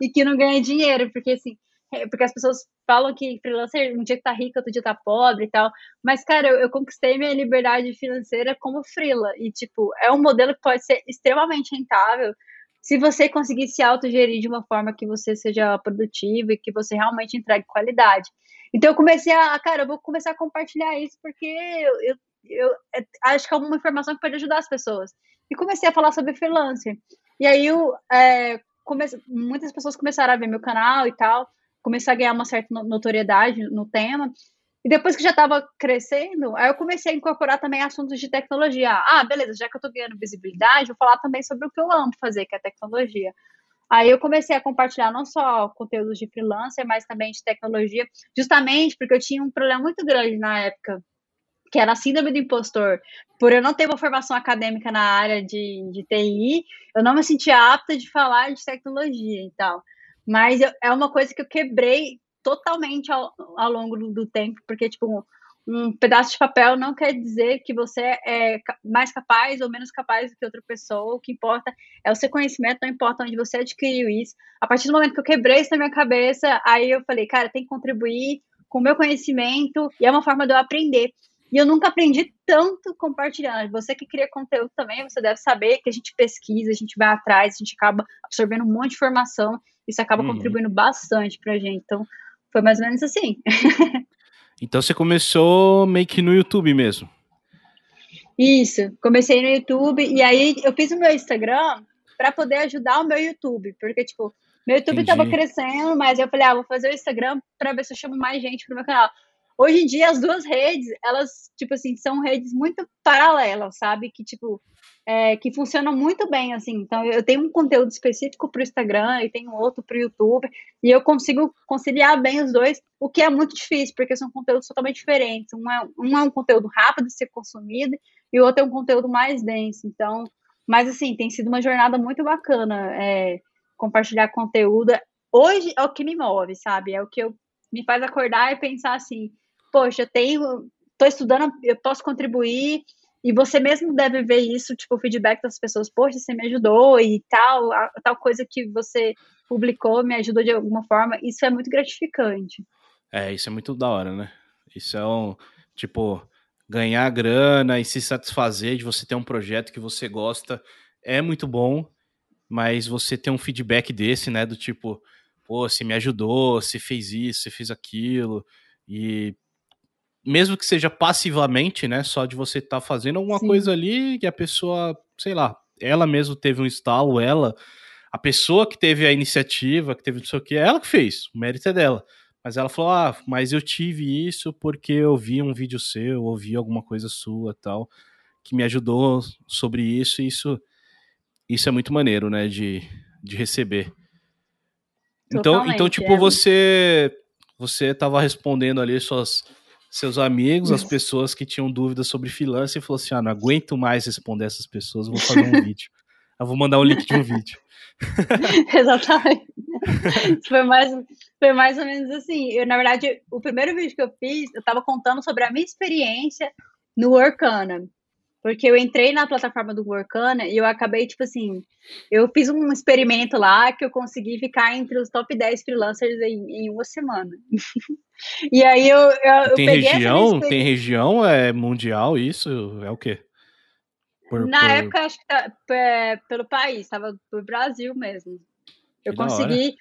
e que não ganha dinheiro, porque assim, é, porque as pessoas falam que freelancer um dia tá rico, outro dia tá pobre e tal. Mas, cara, eu, eu conquistei minha liberdade financeira como freela. E, tipo, é um modelo que pode ser extremamente rentável se você conseguir se autogerir de uma forma que você seja produtivo e que você realmente entregue qualidade. Então eu comecei a, cara, eu vou começar a compartilhar isso porque eu, eu eu é, acho que é uma informação que pode ajudar as pessoas. E comecei a falar sobre freelancer. E aí eu, é, comece, muitas pessoas começaram a ver meu canal e tal, comecei a ganhar uma certa notoriedade no tema. E depois que já estava crescendo, aí eu comecei a incorporar também assuntos de tecnologia. Ah, beleza, já que eu estou ganhando visibilidade, vou falar também sobre o que eu amo fazer, que é tecnologia. Aí eu comecei a compartilhar não só conteúdos de freelancer, mas também de tecnologia, justamente porque eu tinha um problema muito grande na época que era a síndrome do impostor, por eu não ter uma formação acadêmica na área de, de TI, eu não me sentia apta de falar de tecnologia e tal. Mas eu, é uma coisa que eu quebrei totalmente ao, ao longo do, do tempo, porque, tipo, um pedaço de papel não quer dizer que você é mais capaz ou menos capaz do que outra pessoa. O que importa é o seu conhecimento, não importa onde você adquiriu isso. A partir do momento que eu quebrei isso na minha cabeça, aí eu falei, cara, tem que contribuir com o meu conhecimento e é uma forma de eu aprender. E eu nunca aprendi tanto compartilhando. Você que cria conteúdo também, você deve saber que a gente pesquisa, a gente vai atrás, a gente acaba absorvendo um monte de informação. Isso acaba uhum. contribuindo bastante pra gente. Então, foi mais ou menos assim. Então você começou meio que no YouTube mesmo. Isso, comecei no YouTube e aí eu fiz o meu Instagram para poder ajudar o meu YouTube, porque tipo, meu YouTube Entendi. tava crescendo, mas eu falei, ah, vou fazer o Instagram para ver se eu chamo mais gente pro meu canal. Hoje em dia as duas redes, elas tipo assim, são redes muito paralelas, sabe? Que tipo, é, que funcionam muito bem, assim. Então, eu tenho um conteúdo específico para o Instagram e tenho outro para o YouTube, e eu consigo conciliar bem os dois, o que é muito difícil, porque são conteúdos totalmente diferentes. Um é, um é um conteúdo rápido de ser consumido, e o outro é um conteúdo mais denso. Então, mas assim, tem sido uma jornada muito bacana é, compartilhar conteúdo. Hoje é o que me move, sabe? É o que eu, me faz acordar e pensar assim, poxa, eu tenho, estou estudando, eu posso contribuir e você mesmo deve ver isso, tipo, o feedback das pessoas, poxa, você me ajudou e tal, a, tal coisa que você publicou me ajudou de alguma forma. Isso é muito gratificante. É, isso é muito da hora, né? Isso é um, tipo, ganhar grana e se satisfazer de você ter um projeto que você gosta é muito bom, mas você ter um feedback desse, né, do tipo, pô, você me ajudou, você fez isso, você fez aquilo, e mesmo que seja passivamente, né? Só de você estar tá fazendo alguma Sim. coisa ali que a pessoa, sei lá, ela mesmo teve um estalo, ela, a pessoa que teve a iniciativa, que teve não sei o que, é ela que fez, o mérito é dela. Mas ela falou: Ah, mas eu tive isso porque eu vi um vídeo seu, ouvi alguma coisa sua tal, que me ajudou sobre isso, e isso, isso é muito maneiro, né? De, de receber. então, então, tipo, é. você você tava respondendo ali suas seus amigos, as pessoas que tinham dúvidas sobre freelance e falou assim: ah, não aguento mais responder essas pessoas, vou fazer um vídeo. Eu vou mandar o link de um vídeo. Exatamente. foi, mais, foi mais ou menos assim. Eu, na verdade, o primeiro vídeo que eu fiz, eu estava contando sobre a minha experiência no Workana. Porque eu entrei na plataforma do Workana e eu acabei, tipo assim, eu fiz um experimento lá que eu consegui ficar entre os top 10 freelancers em, em uma semana. e aí eu, eu, tem eu região? Tem região? É mundial isso? É o quê? Por, Na por... época, acho que tá, é, pelo país, estava pro Brasil mesmo. Eu consegui.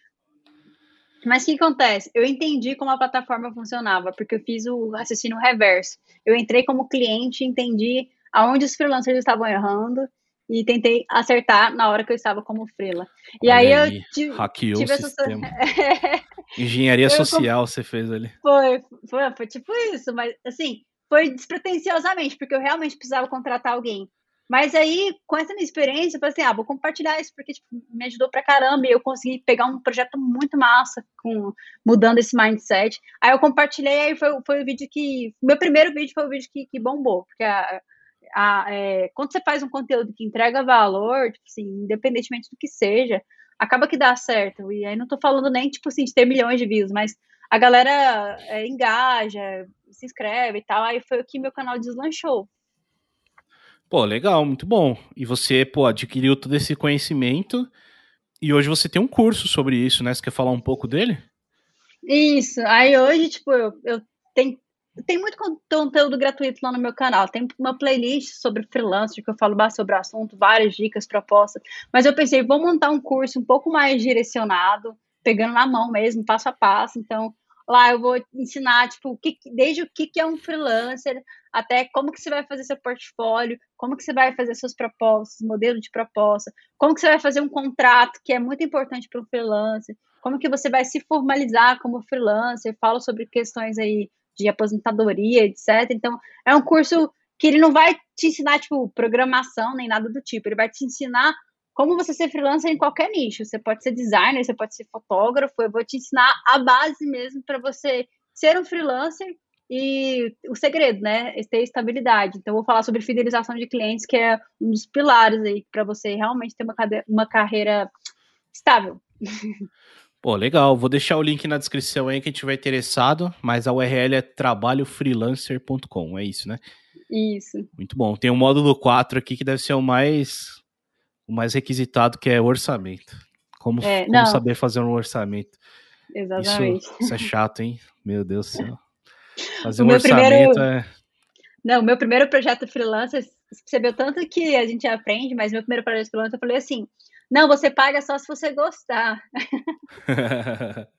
Mas o que acontece? Eu entendi como a plataforma funcionava, porque eu fiz o raciocínio reverso. Eu entrei como cliente, entendi aonde os freelancers estavam errando e tentei acertar na hora que eu estava como freela. E aí, aí, eu tive, tive o essa... Engenharia eu, social você fez ali. Foi, foi, foi tipo isso, mas assim, foi despretensiosamente, porque eu realmente precisava contratar alguém. Mas aí, com essa minha experiência, eu falei assim, ah, vou compartilhar isso, porque tipo, me ajudou pra caramba, e eu consegui pegar um projeto muito massa, com mudando esse mindset. Aí eu compartilhei, aí foi, foi o vídeo que, meu primeiro vídeo foi o vídeo que, que bombou, porque a, a, é, quando você faz um conteúdo que entrega valor, tipo assim, independentemente do que seja, acaba que dá certo. E aí não tô falando nem, tipo assim, de ter milhões de views, mas a galera é, engaja, se inscreve e tal. Aí foi o que meu canal deslanchou. Pô, legal, muito bom. E você, pô, adquiriu todo esse conhecimento e hoje você tem um curso sobre isso, né? Você quer falar um pouco dele? Isso. Aí hoje, tipo, eu, eu tenho tem muito conteúdo gratuito lá no meu canal. Tem uma playlist sobre freelancer que eu falo mais sobre o assunto, várias dicas, propostas. Mas eu pensei, vou montar um curso um pouco mais direcionado, pegando na mão mesmo, passo a passo. Então, lá eu vou ensinar, tipo, o que, desde o que, que é um freelancer, até como que você vai fazer seu portfólio, como que você vai fazer suas propostas, modelo de proposta, como que você vai fazer um contrato, que é muito importante para o freelancer, como que você vai se formalizar como freelancer, falo sobre questões aí de aposentadoria, etc. Então, é um curso que ele não vai te ensinar, tipo, programação nem nada do tipo. Ele vai te ensinar como você ser freelancer em qualquer nicho. Você pode ser designer, você pode ser fotógrafo. Eu vou te ensinar a base mesmo para você ser um freelancer e o segredo, né? É ter estabilidade. Então, eu vou falar sobre fidelização de clientes, que é um dos pilares aí para você realmente ter uma, uma carreira estável. Pô, legal. Vou deixar o link na descrição aí quem tiver interessado, mas a URL é trabalhofreelancer.com, é isso, né? Isso. Muito bom. Tem um módulo 4 aqui que deve ser o mais o mais requisitado, que é orçamento. Como, É, como saber fazer um orçamento. Exatamente. Isso, isso é chato, hein? Meu Deus do céu. Fazer O um meu orçamento primeiro- é. Não, meu primeiro projeto freelancer, você percebeu tanto que a gente aprende, mas meu primeiro projeto freelancer eu falei assim: não, você paga só se você gostar.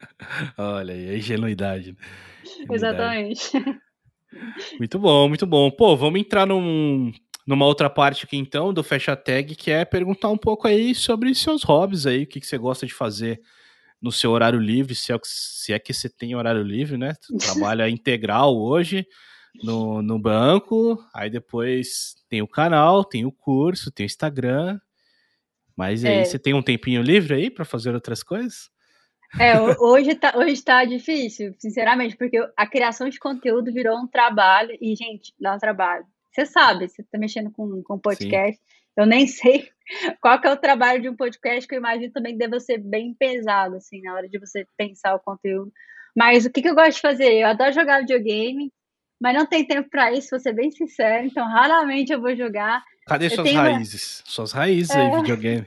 Olha aí, a ingenuidade. né? Ingenuidade. Exatamente. Muito bom, muito bom. Pô, vamos entrar num, numa outra parte aqui então do Fecha Tag, que é perguntar um pouco aí sobre seus hobbies aí, o que, que você gosta de fazer no seu horário livre, se é, se é que você tem horário livre, né? Tu trabalha integral hoje no, no banco, aí depois tem o canal, tem o curso, tem o Instagram. Mas aí É. você tem um tempinho livre aí para fazer outras coisas? É, ho- hoje tá, hoje tá difícil, sinceramente, porque a criação de conteúdo virou um trabalho, e, gente, dá um trabalho. Você sabe, você tá mexendo com, com podcast, eu nem sei qual que é o trabalho de um podcast, que eu imagino também que deve ser bem pesado, assim, na hora de você pensar o conteúdo. Mas o que, que eu gosto de fazer? Eu adoro jogar videogame, mas não tem tempo pra isso, vou ser bem sincero, então raramente eu vou jogar. Cadê Eu suas uma- raízes? Suas raízes aí, É. videogame.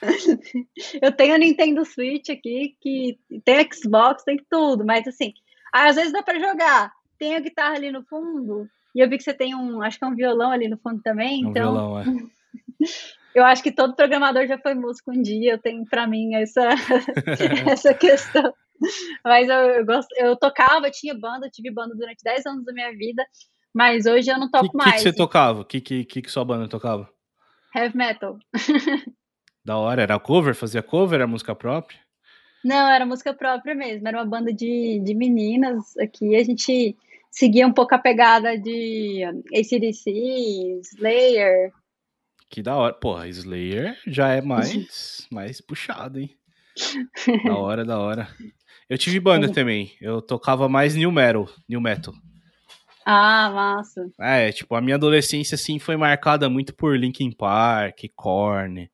Eu tenho a Nintendo Switch aqui, que tem Xbox, tem tudo, mas assim, às vezes dá pra jogar. Tem a guitarra ali no fundo, e eu vi que você tem um, acho que é um violão ali no fundo também, Um então violão, é. eu acho que todo programador já foi músico um dia, eu tenho pra mim essa, essa questão. Mas eu, eu gosto, eu tocava, tinha banda, tive banda durante 10 anos da minha vida, mas hoje eu não O toco que, mais. que você tocava? O que, que, que, que sua banda tocava? Heavy metal. Da hora, era cover? Fazia cover? Era música própria? Não, era música própria mesmo, era uma banda de, de meninas aqui, a gente seguia um pouco a pegada de ACDC, Slayer, Que da hora. Porra, Slayer já é mais, mais puxado, hein? Da hora, da hora. Eu tive banda também. Eu tocava mais new metal. New metal. Ah, massa. É, tipo, a minha adolescência, assim, foi marcada muito por Linkin Park, Korn,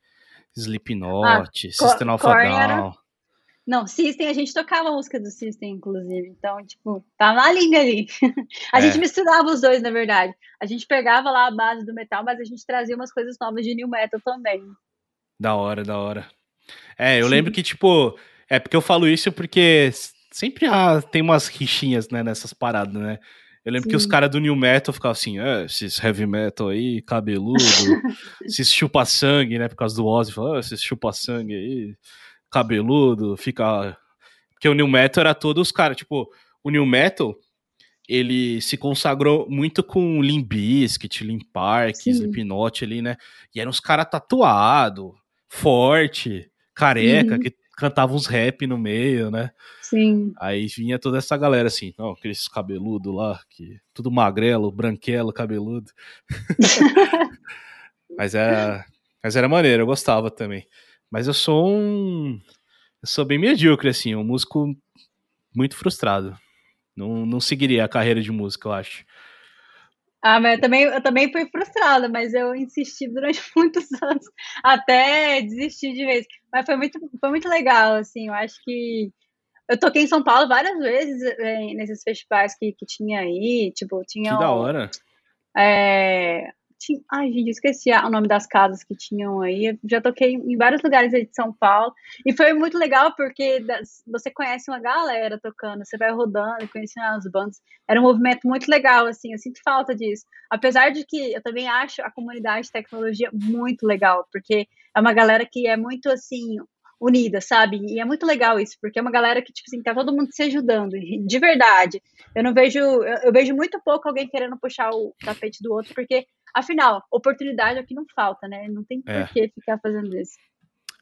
Slipknot, System of a Down. Não, System, a gente tocava a música do System, inclusive, então, tipo, tá na linha ali. A É. gente misturava os dois, na verdade. A gente pegava lá a base do metal, mas a gente trazia umas coisas novas de new metal também. Da hora, da hora. É, eu Sim. lembro que, tipo, é porque eu falo isso porque sempre há, tem umas rixinhas, né, nessas paradas, né? Eu lembro que os Sim. caras do New Metal ficavam assim, ah, esses heavy metal aí, cabeludo, esses chupa-sangue, né, por causa do Ozzy, falavam, ah, esses chupa-sangue aí, cabeludo, fica... Porque o New Metal era todos os caras, tipo, o New Metal, ele se consagrou muito com Limp Bizkit, Limp Park, Sim. Slipknot ali, né? E eram uns caras tatuados, forte, careca, Uhum. que cantavam uns rap no meio, né? Sim. Aí vinha toda essa galera assim, não, aqueles cabeludo lá, que tudo magrelo, branquelo, cabeludo. mas era, mas era maneiro, eu gostava também. Mas eu sou um, eu sou bem medíocre assim, um músico muito frustrado. Não, não seguiria a carreira de música, eu acho. Ah, mas eu também, eu também fui frustrada, mas eu insisti durante muitos anos até desistir de vez. Mas foi muito, foi muito legal, assim, eu acho que eu toquei em São Paulo várias vezes eh, nesses festivais que, que tinha aí, tipo, tinha Que da hora. é, tinha- ai, gente, esqueci o nome das casas que tinham aí. Eu já toquei em vários lugares aí de São Paulo. E foi muito legal porque você conhece uma galera tocando, você vai rodando conhecendo as bandas. Era um movimento muito legal, assim, eu sinto falta disso. Apesar de que eu também acho a comunidade de tecnologia muito legal, porque é uma galera que é muito, assim, unida, sabe? E é muito legal isso, porque é uma galera que, tipo assim, tá todo mundo se ajudando, de verdade. Eu não vejo, eu, eu vejo muito pouco alguém querendo puxar o tapete do outro, porque, afinal, oportunidade é o que não falta, né? Não tem É. por que ficar fazendo isso.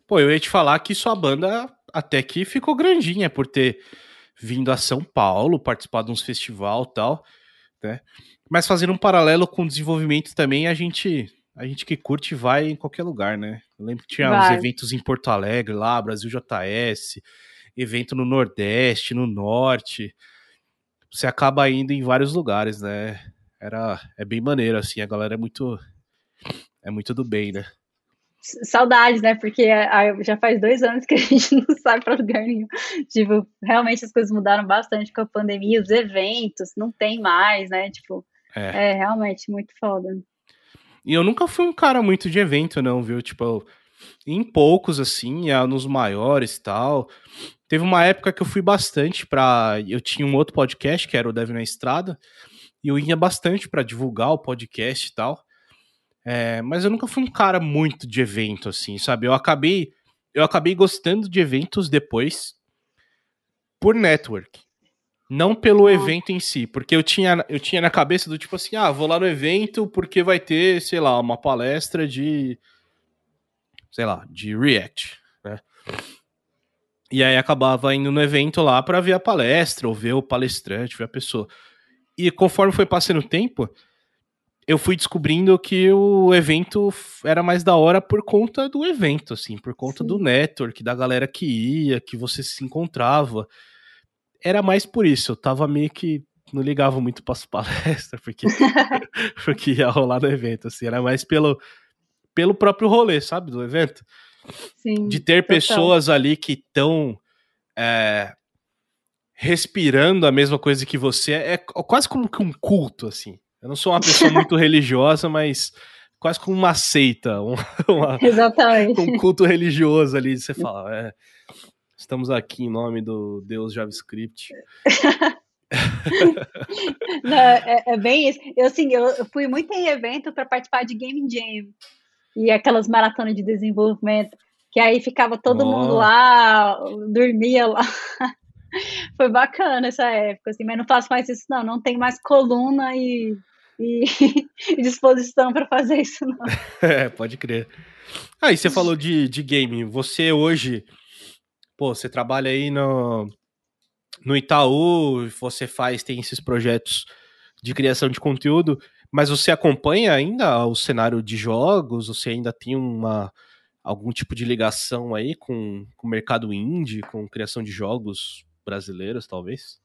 Pô, eu ia te falar que sua banda até que ficou grandinha por ter vindo a São Paulo, participar de uns festival e tal, né? Mas fazendo um paralelo com o desenvolvimento também, a gente, a gente que curte vai em qualquer lugar, né? Eu lembro que tinha uns Vai. eventos em Porto Alegre lá, Brasil JS, evento no Nordeste, no Norte. Você acaba indo em vários lugares, né? Era, é bem maneiro, assim, a galera é muito, é muito do bem, né? saudades, né? Porque já faz dois anos que a gente não sai para lugar nenhum. Tipo, realmente as coisas mudaram bastante com a pandemia, os eventos não tem mais, né? Tipo, é, é realmente muito foda. E eu nunca fui um cara muito de evento, não, viu? Tipo, em poucos, assim, nos maiores e tal. Teve uma época que eu fui bastante pra. Eu tinha um outro podcast, que era o Deve na Estrada, e eu ia bastante para divulgar o podcast e tal. É, mas eu nunca fui um cara muito de evento, assim, sabe? Eu acabei, eu acabei gostando de eventos depois por network. Não pelo evento em si, porque eu tinha, eu tinha na cabeça do tipo assim, ah, vou lá no evento porque vai ter, sei lá, uma palestra de, sei lá, de React, né? E aí acabava indo no evento lá para ver a palestra, ou ver o palestrante, ver a pessoa. E conforme foi passando o tempo, eu fui descobrindo que o evento era mais da hora por conta do evento, assim, por conta Sim. do network, da galera que ia, que você se encontrava. Era mais por isso, eu tava meio que não ligava muito para as palestras, porque, porque ia rolar no evento, assim, era mais pelo, pelo próprio rolê, sabe, do evento. Sim, de ter total. pessoas ali que estão é, respirando a mesma coisa que você, é quase como que um culto, assim. Eu não sou uma pessoa muito religiosa, mas quase como uma seita, um, uma, Exatamente. um culto religioso ali. Você fala, é, estamos aqui em nome do Deus JavaScript. não, é, é, bem isso. Eu, assim, eu fui muito em evento para participar de Game Jam e aquelas maratonas de desenvolvimento, que aí ficava todo oh. mundo lá, dormia lá. Foi bacana essa época, assim, mas não faço mais isso, não. Não tenho mais coluna e e disposição para fazer isso, não. é, pode crer. Ah, e você falou de, de game. Você hoje, pô, você trabalha aí no, no Itaú, você faz, tem esses projetos de criação de conteúdo, mas você acompanha ainda o cenário de jogos? Você ainda tem uma algum tipo de ligação aí com, com o mercado indie, com criação de jogos brasileiros, talvez?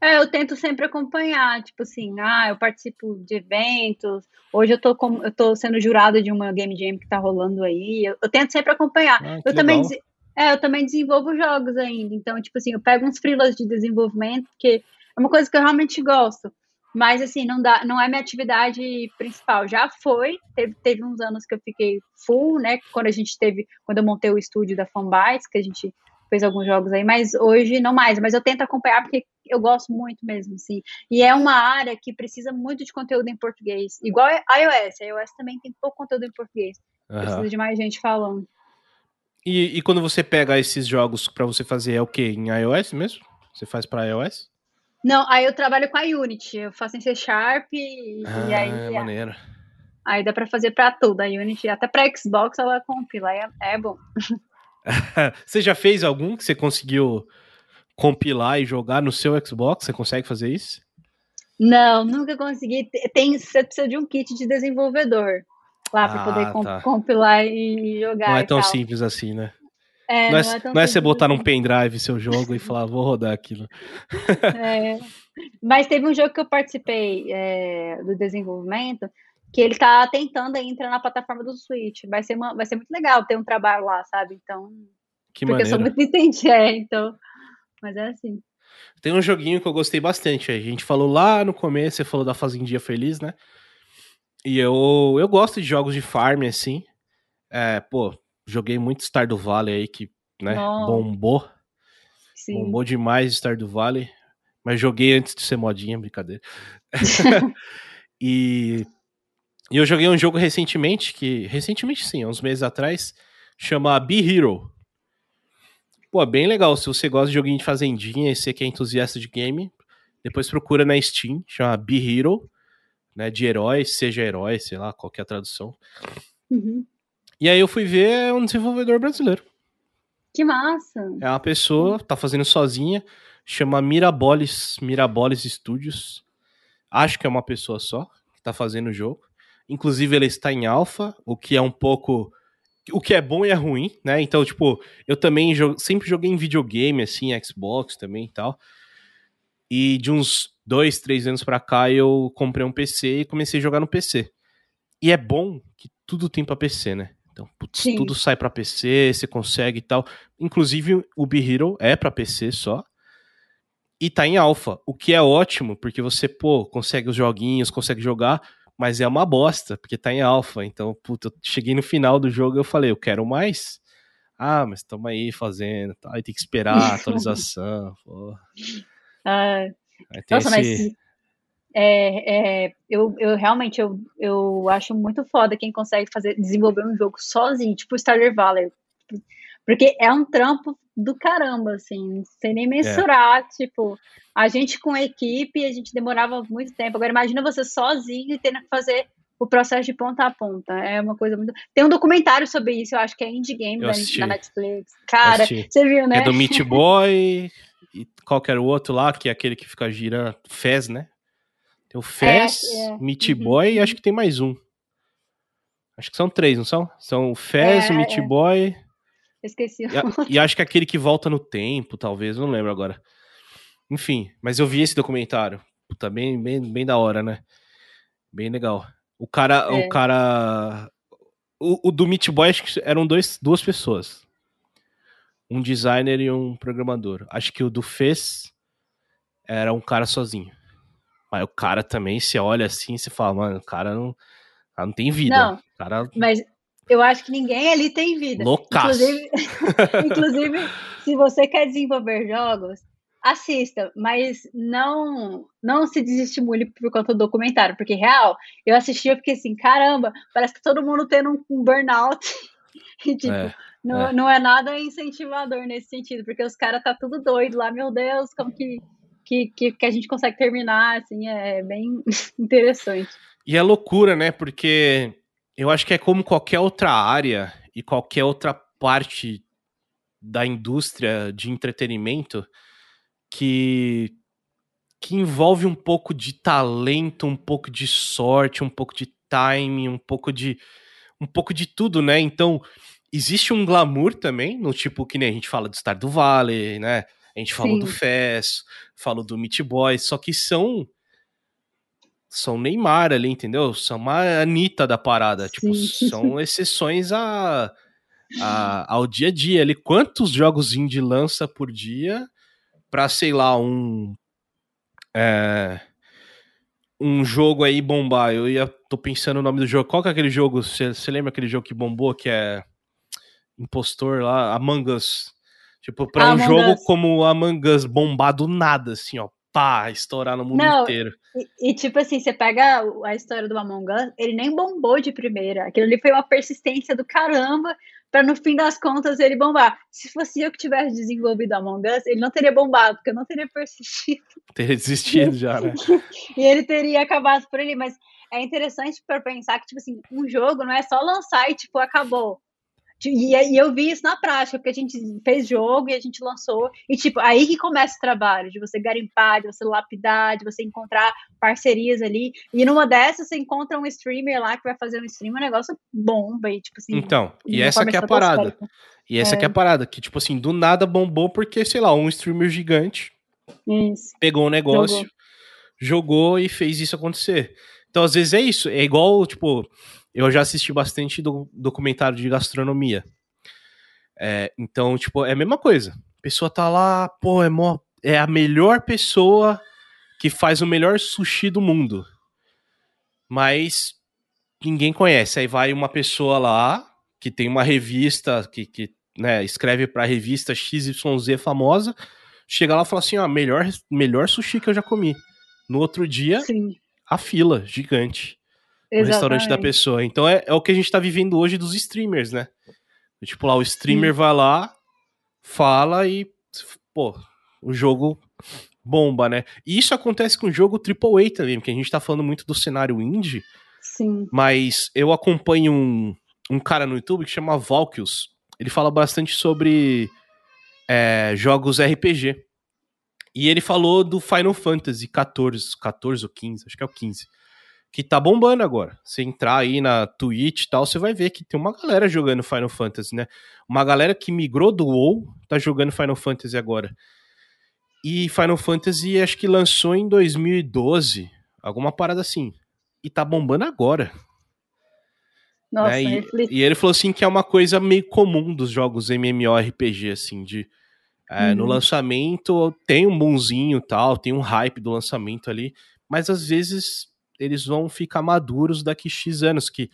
É, eu tento sempre acompanhar, tipo assim, ah, eu participo de eventos, hoje eu tô, com, eu tô sendo jurada de uma Game Jam que tá rolando aí, eu, eu tento sempre acompanhar. Ah, eu também é, eu também desenvolvo jogos ainda, então, tipo assim, eu pego uns freelas de desenvolvimento, que é uma coisa que eu realmente gosto, mas assim, não dá, não é minha atividade principal. Já foi, teve, teve uns anos que eu fiquei full, né, quando a gente teve, quando eu montei o estúdio da Fanbytes, que a gente fez alguns jogos aí, mas hoje não mais. Mas eu tento acompanhar porque eu gosto muito mesmo, sim. E é uma área que precisa muito de conteúdo em português. Igual a iOS. A iOS também tem pouco conteúdo em português. Uhum. Precisa de mais gente falando. E, e quando você pega esses jogos para você fazer, é o que? Em iOS mesmo? Você faz para iOS? Não, aí eu trabalho com a Unity. Eu faço em C Sharp e, ah, e aí. maneiro. Aí dá para fazer para tudo. A Unity, até para Xbox, ela compila. É, é bom. você já fez algum que você conseguiu compilar e jogar no seu Xbox? Você consegue fazer isso? Não, nunca consegui. Tem, você precisa de um kit de desenvolvedor lá para ah, poder comp tá. compilar e jogar. Não é tão tal. simples assim, né? É, não, é, não, é, não é você botar assim. num pendrive seu jogo e falar, vou rodar aquilo. É, mas teve um jogo que eu participei é, do desenvolvimento que ele tá tentando entrar na plataforma do Switch. Vai ser, uma, vai ser muito legal ter um trabalho lá, sabe? Então. Que porque maneiro. eu sou muito entendente, é, então. Mas é assim. Tem um joguinho que eu gostei bastante. A gente falou lá no começo, você falou da Fazendinha Feliz, né? E eu, eu gosto de jogos de farm, assim. É, pô, joguei muito Stardew Valley aí, que né, bombou. Sim. Bombou demais Stardew Valley. Mas joguei antes de ser modinha, brincadeira. e e eu joguei um jogo recentemente, que. Recentemente sim, uns meses atrás, chama Be Hero. Pô, bem legal. Se você gosta de joguinho de fazendinha e você que é entusiasta de game, depois procura na Steam, chama Be Hero, né? De herói, seja herói, sei lá, qualquer tradução. Uhum. E aí eu fui ver um desenvolvedor brasileiro. Que massa! É uma pessoa, tá fazendo sozinha, chama Mirabolis, Mirabolis Studios. Acho que é uma pessoa só que tá fazendo o jogo. Inclusive, ele está em alfa, o que é um pouco. O que é bom e é ruim, né? Então, tipo, eu também sempre joguei em videogame, assim, Xbox também e tal. E de uns dois, três anos pra cá, eu comprei um PC e comecei a jogar no PC. E é bom que tudo tem pra PC, né? Então, putz, tudo sai para PC, você consegue e tal. Inclusive, o Be-Hero é para PC só. E tá em alfa, o que é ótimo, porque você, pô, consegue os joguinhos, consegue jogar, mas é uma bosta, porque tá em alfa. Então, puta, eu cheguei no final do jogo e eu falei, eu quero mais. Ah, mas estamos aí fazendo, tá? aí tem que esperar a atualização. pô. Ah, nossa, esse... mas é, é, eu, eu realmente eu, eu acho muito foda quem consegue fazer desenvolver um jogo sozinho, tipo Stardew Valley. Porque é um trampo do caramba, assim, sem nem mensurar. É. Tipo, a gente com a equipe, a gente demorava muito tempo. Agora, imagina você sozinho e tendo que fazer o processo de ponta a ponta. É uma coisa muito. Tem um documentário sobre isso, eu acho que é Indie Game da, da, Netflix. Cara, você viu, né? É do Meat Boy e qualquer outro lá, que é aquele que fica girando. Fez, né? Tem o Fez, é, é. Meat uhum. Boy e acho que tem mais um. Acho que são três, não são? São o Fez, é, o Meat é. Boy. Esqueci. E, e, acho que aquele que volta no tempo, talvez, não lembro agora. Enfim, mas eu vi esse documentário. Puta, bem, bem, bem da hora, né? Bem legal. O cara. O é. cara. O, o do Meat Boy acho que eram dois, duas pessoas. Um designer e um programador. Acho que o do Fez era um cara sozinho. Mas o cara também, se olha assim, você fala, mano, o cara não, cara não tem vida. Não, cara... mas eu acho que ninguém ali tem vida. Loucaço. Inclusive, inclusive, se você quer desenvolver jogos, assista, mas não não se desestimule por conta do documentário, porque real, eu assisti e fiquei assim, caramba, parece que todo mundo tendo um, burnout. e tipo, é, não, é. não é nada incentivador nesse sentido, porque os caras tá tudo doido lá, meu Deus, como que que, que, que a gente consegue terminar, assim, é bem interessante. E é loucura, né? Porque eu acho que é como qualquer outra área e qualquer outra parte da indústria de entretenimento que que envolve um pouco de talento, um pouco de sorte, um pouco de timing, um pouco de um pouco de tudo, né? Então, existe um glamour também, no tipo que nem a gente fala do Star do Vale, né? A gente falou Sim. do Fez, falou do Meat Boy, só que são são Neymar ali, entendeu? São uma Anitta da parada. Tipo, Sim. Tipo, são exceções a, a, ao dia a dia ali. Quantos jogos indie lança por dia pra, sei lá, um. É, um jogo aí bombar. Eu ia, tô pensando o nome do jogo. Qual que é aquele jogo? Você lembra aquele jogo que bombou, que é impostor lá? Among Us. Tipo, pra um jogo Us. como Among Us bombar do nada, assim, ó pá, estourar no mundo Não, inteiro. E, e, tipo assim, você pega a história do Among Us, ele nem bombou de primeira. Aquilo ali foi uma persistência do caramba para no fim das contas ele bombar. Se fosse eu que tivesse desenvolvido Among Us, ele não teria bombado, porque eu não teria persistido. Teria desistido já, né? e ele teria acabado por ali, mas é interessante para pensar que tipo assim, um jogo não é só lançar e tipo acabou. E, e, eu vi isso na prática, porque a gente fez jogo e a gente lançou. E, tipo, aí que começa o trabalho, de você garimpar, de você lapidar, de você encontrar parcerias ali. E numa dessas, você encontra um streamer lá que vai fazer um stream, um negócio bomba. E, tipo assim. Então, e essa que é a parada. E essa é. que é a parada, que, tipo assim, do nada bombou porque, sei lá, um streamer gigante isso. pegou um negócio, jogou. jogou e fez isso acontecer. Então, às vezes é isso. É igual, tipo eu já assisti bastante do, documentário de gastronomia. É, então, tipo, é a mesma coisa. A pessoa tá lá, pô, é, mó, é a melhor pessoa que faz o melhor sushi do mundo. Mas ninguém conhece. Aí vai uma pessoa lá que tem uma revista que, que né, escreve pra revista XYZ famosa, chega lá e fala assim: ó, melhor, melhor sushi que eu já comi. No outro dia, Sim. a fila gigante no restaurante da pessoa. Então é, é o que a gente tá vivendo hoje dos streamers, né? Tipo lá, o streamer Sim. vai lá, fala e, pô, o jogo bomba, né? E isso acontece com o jogo AAA também, porque a gente tá falando muito do cenário indie. Sim. Mas eu acompanho um, um cara no YouTube que chama Valkyus. Ele fala bastante sobre é, jogos RPG. E ele falou do Final Fantasy 14, 14 ou 15, acho que é o 15 que tá bombando agora. Você entrar aí na Twitch e tal, você vai ver que tem uma galera jogando Final Fantasy, né? Uma galera que migrou do WoW tá jogando Final Fantasy agora. E Final Fantasy acho que lançou em 2012, alguma parada assim. E tá bombando agora. Nossa, né? e, e, ele falou assim que é uma coisa meio comum dos jogos MMORPG, assim, de é, uhum. no lançamento tem um bonzinho tal, tem um hype do lançamento ali, mas às vezes eles vão ficar maduros daqui X anos, que,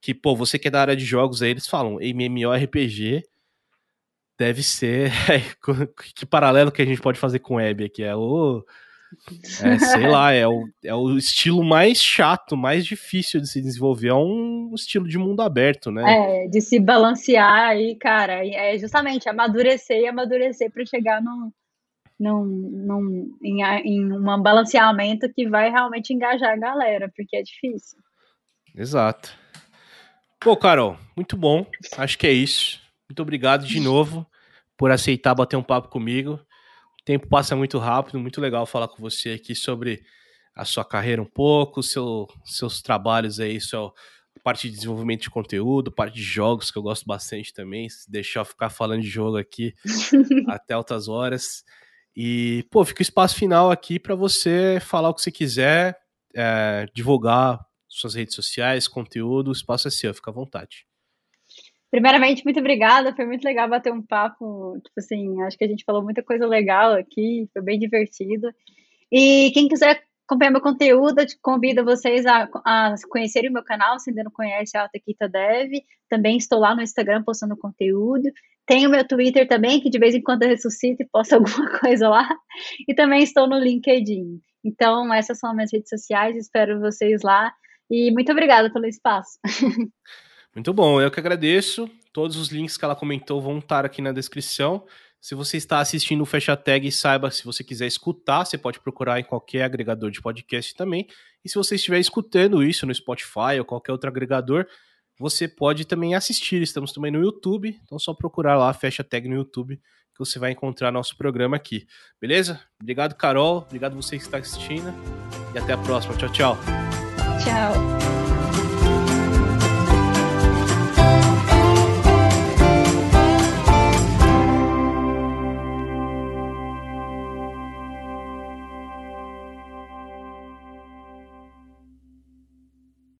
que pô, você que é da área de jogos aí, eles falam MMORPG deve ser, que paralelo que a gente pode fazer com web aqui, é o é, sei lá, é o, é o estilo mais chato, mais difícil de se desenvolver. É um estilo de mundo aberto, né? É, de se balancear aí, cara. É justamente amadurecer e amadurecer para chegar num, num, num, em, em um balanceamento que vai realmente engajar a galera, porque é difícil. Exato. Pô, Carol, muito bom. Acho que é isso. Muito obrigado de novo por aceitar bater um papo comigo. O tempo passa muito rápido, muito legal falar com você aqui sobre a sua carreira um pouco, seu, seus trabalhos aí, sua parte de desenvolvimento de conteúdo, parte de jogos, que eu gosto bastante também. Se deixar eu ficar falando de jogo aqui até altas horas. E, pô, fica o espaço final aqui para você falar o que você quiser, é, divulgar suas redes sociais, conteúdo, o espaço é seu, fica à vontade. Primeiramente, muito obrigada. Foi muito legal bater um papo. Tipo assim, acho que a gente falou muita coisa legal aqui, foi bem divertido. E quem quiser acompanhar meu conteúdo, eu convido vocês a, a conhecerem o meu canal, se ainda não conhece, a Altequita Dev. Também estou lá no Instagram postando conteúdo. Tenho meu Twitter também, que de vez em quando eu ressuscito e posto alguma coisa lá. E também estou no LinkedIn. Então, essas são as minhas redes sociais, espero vocês lá. E muito obrigada pelo espaço. Muito bom, eu que agradeço. Todos os links que ela comentou vão estar aqui na descrição. Se você está assistindo o Fecha Tag, saiba se você quiser escutar, você pode procurar em qualquer agregador de podcast também. E se você estiver escutando isso no Spotify ou qualquer outro agregador, você pode também assistir. Estamos também no YouTube, então é só procurar lá Fecha Tag no YouTube que você vai encontrar nosso programa aqui. Beleza? Obrigado, Carol. Obrigado você que está assistindo. E até a próxima. Tchau, tchau. Tchau.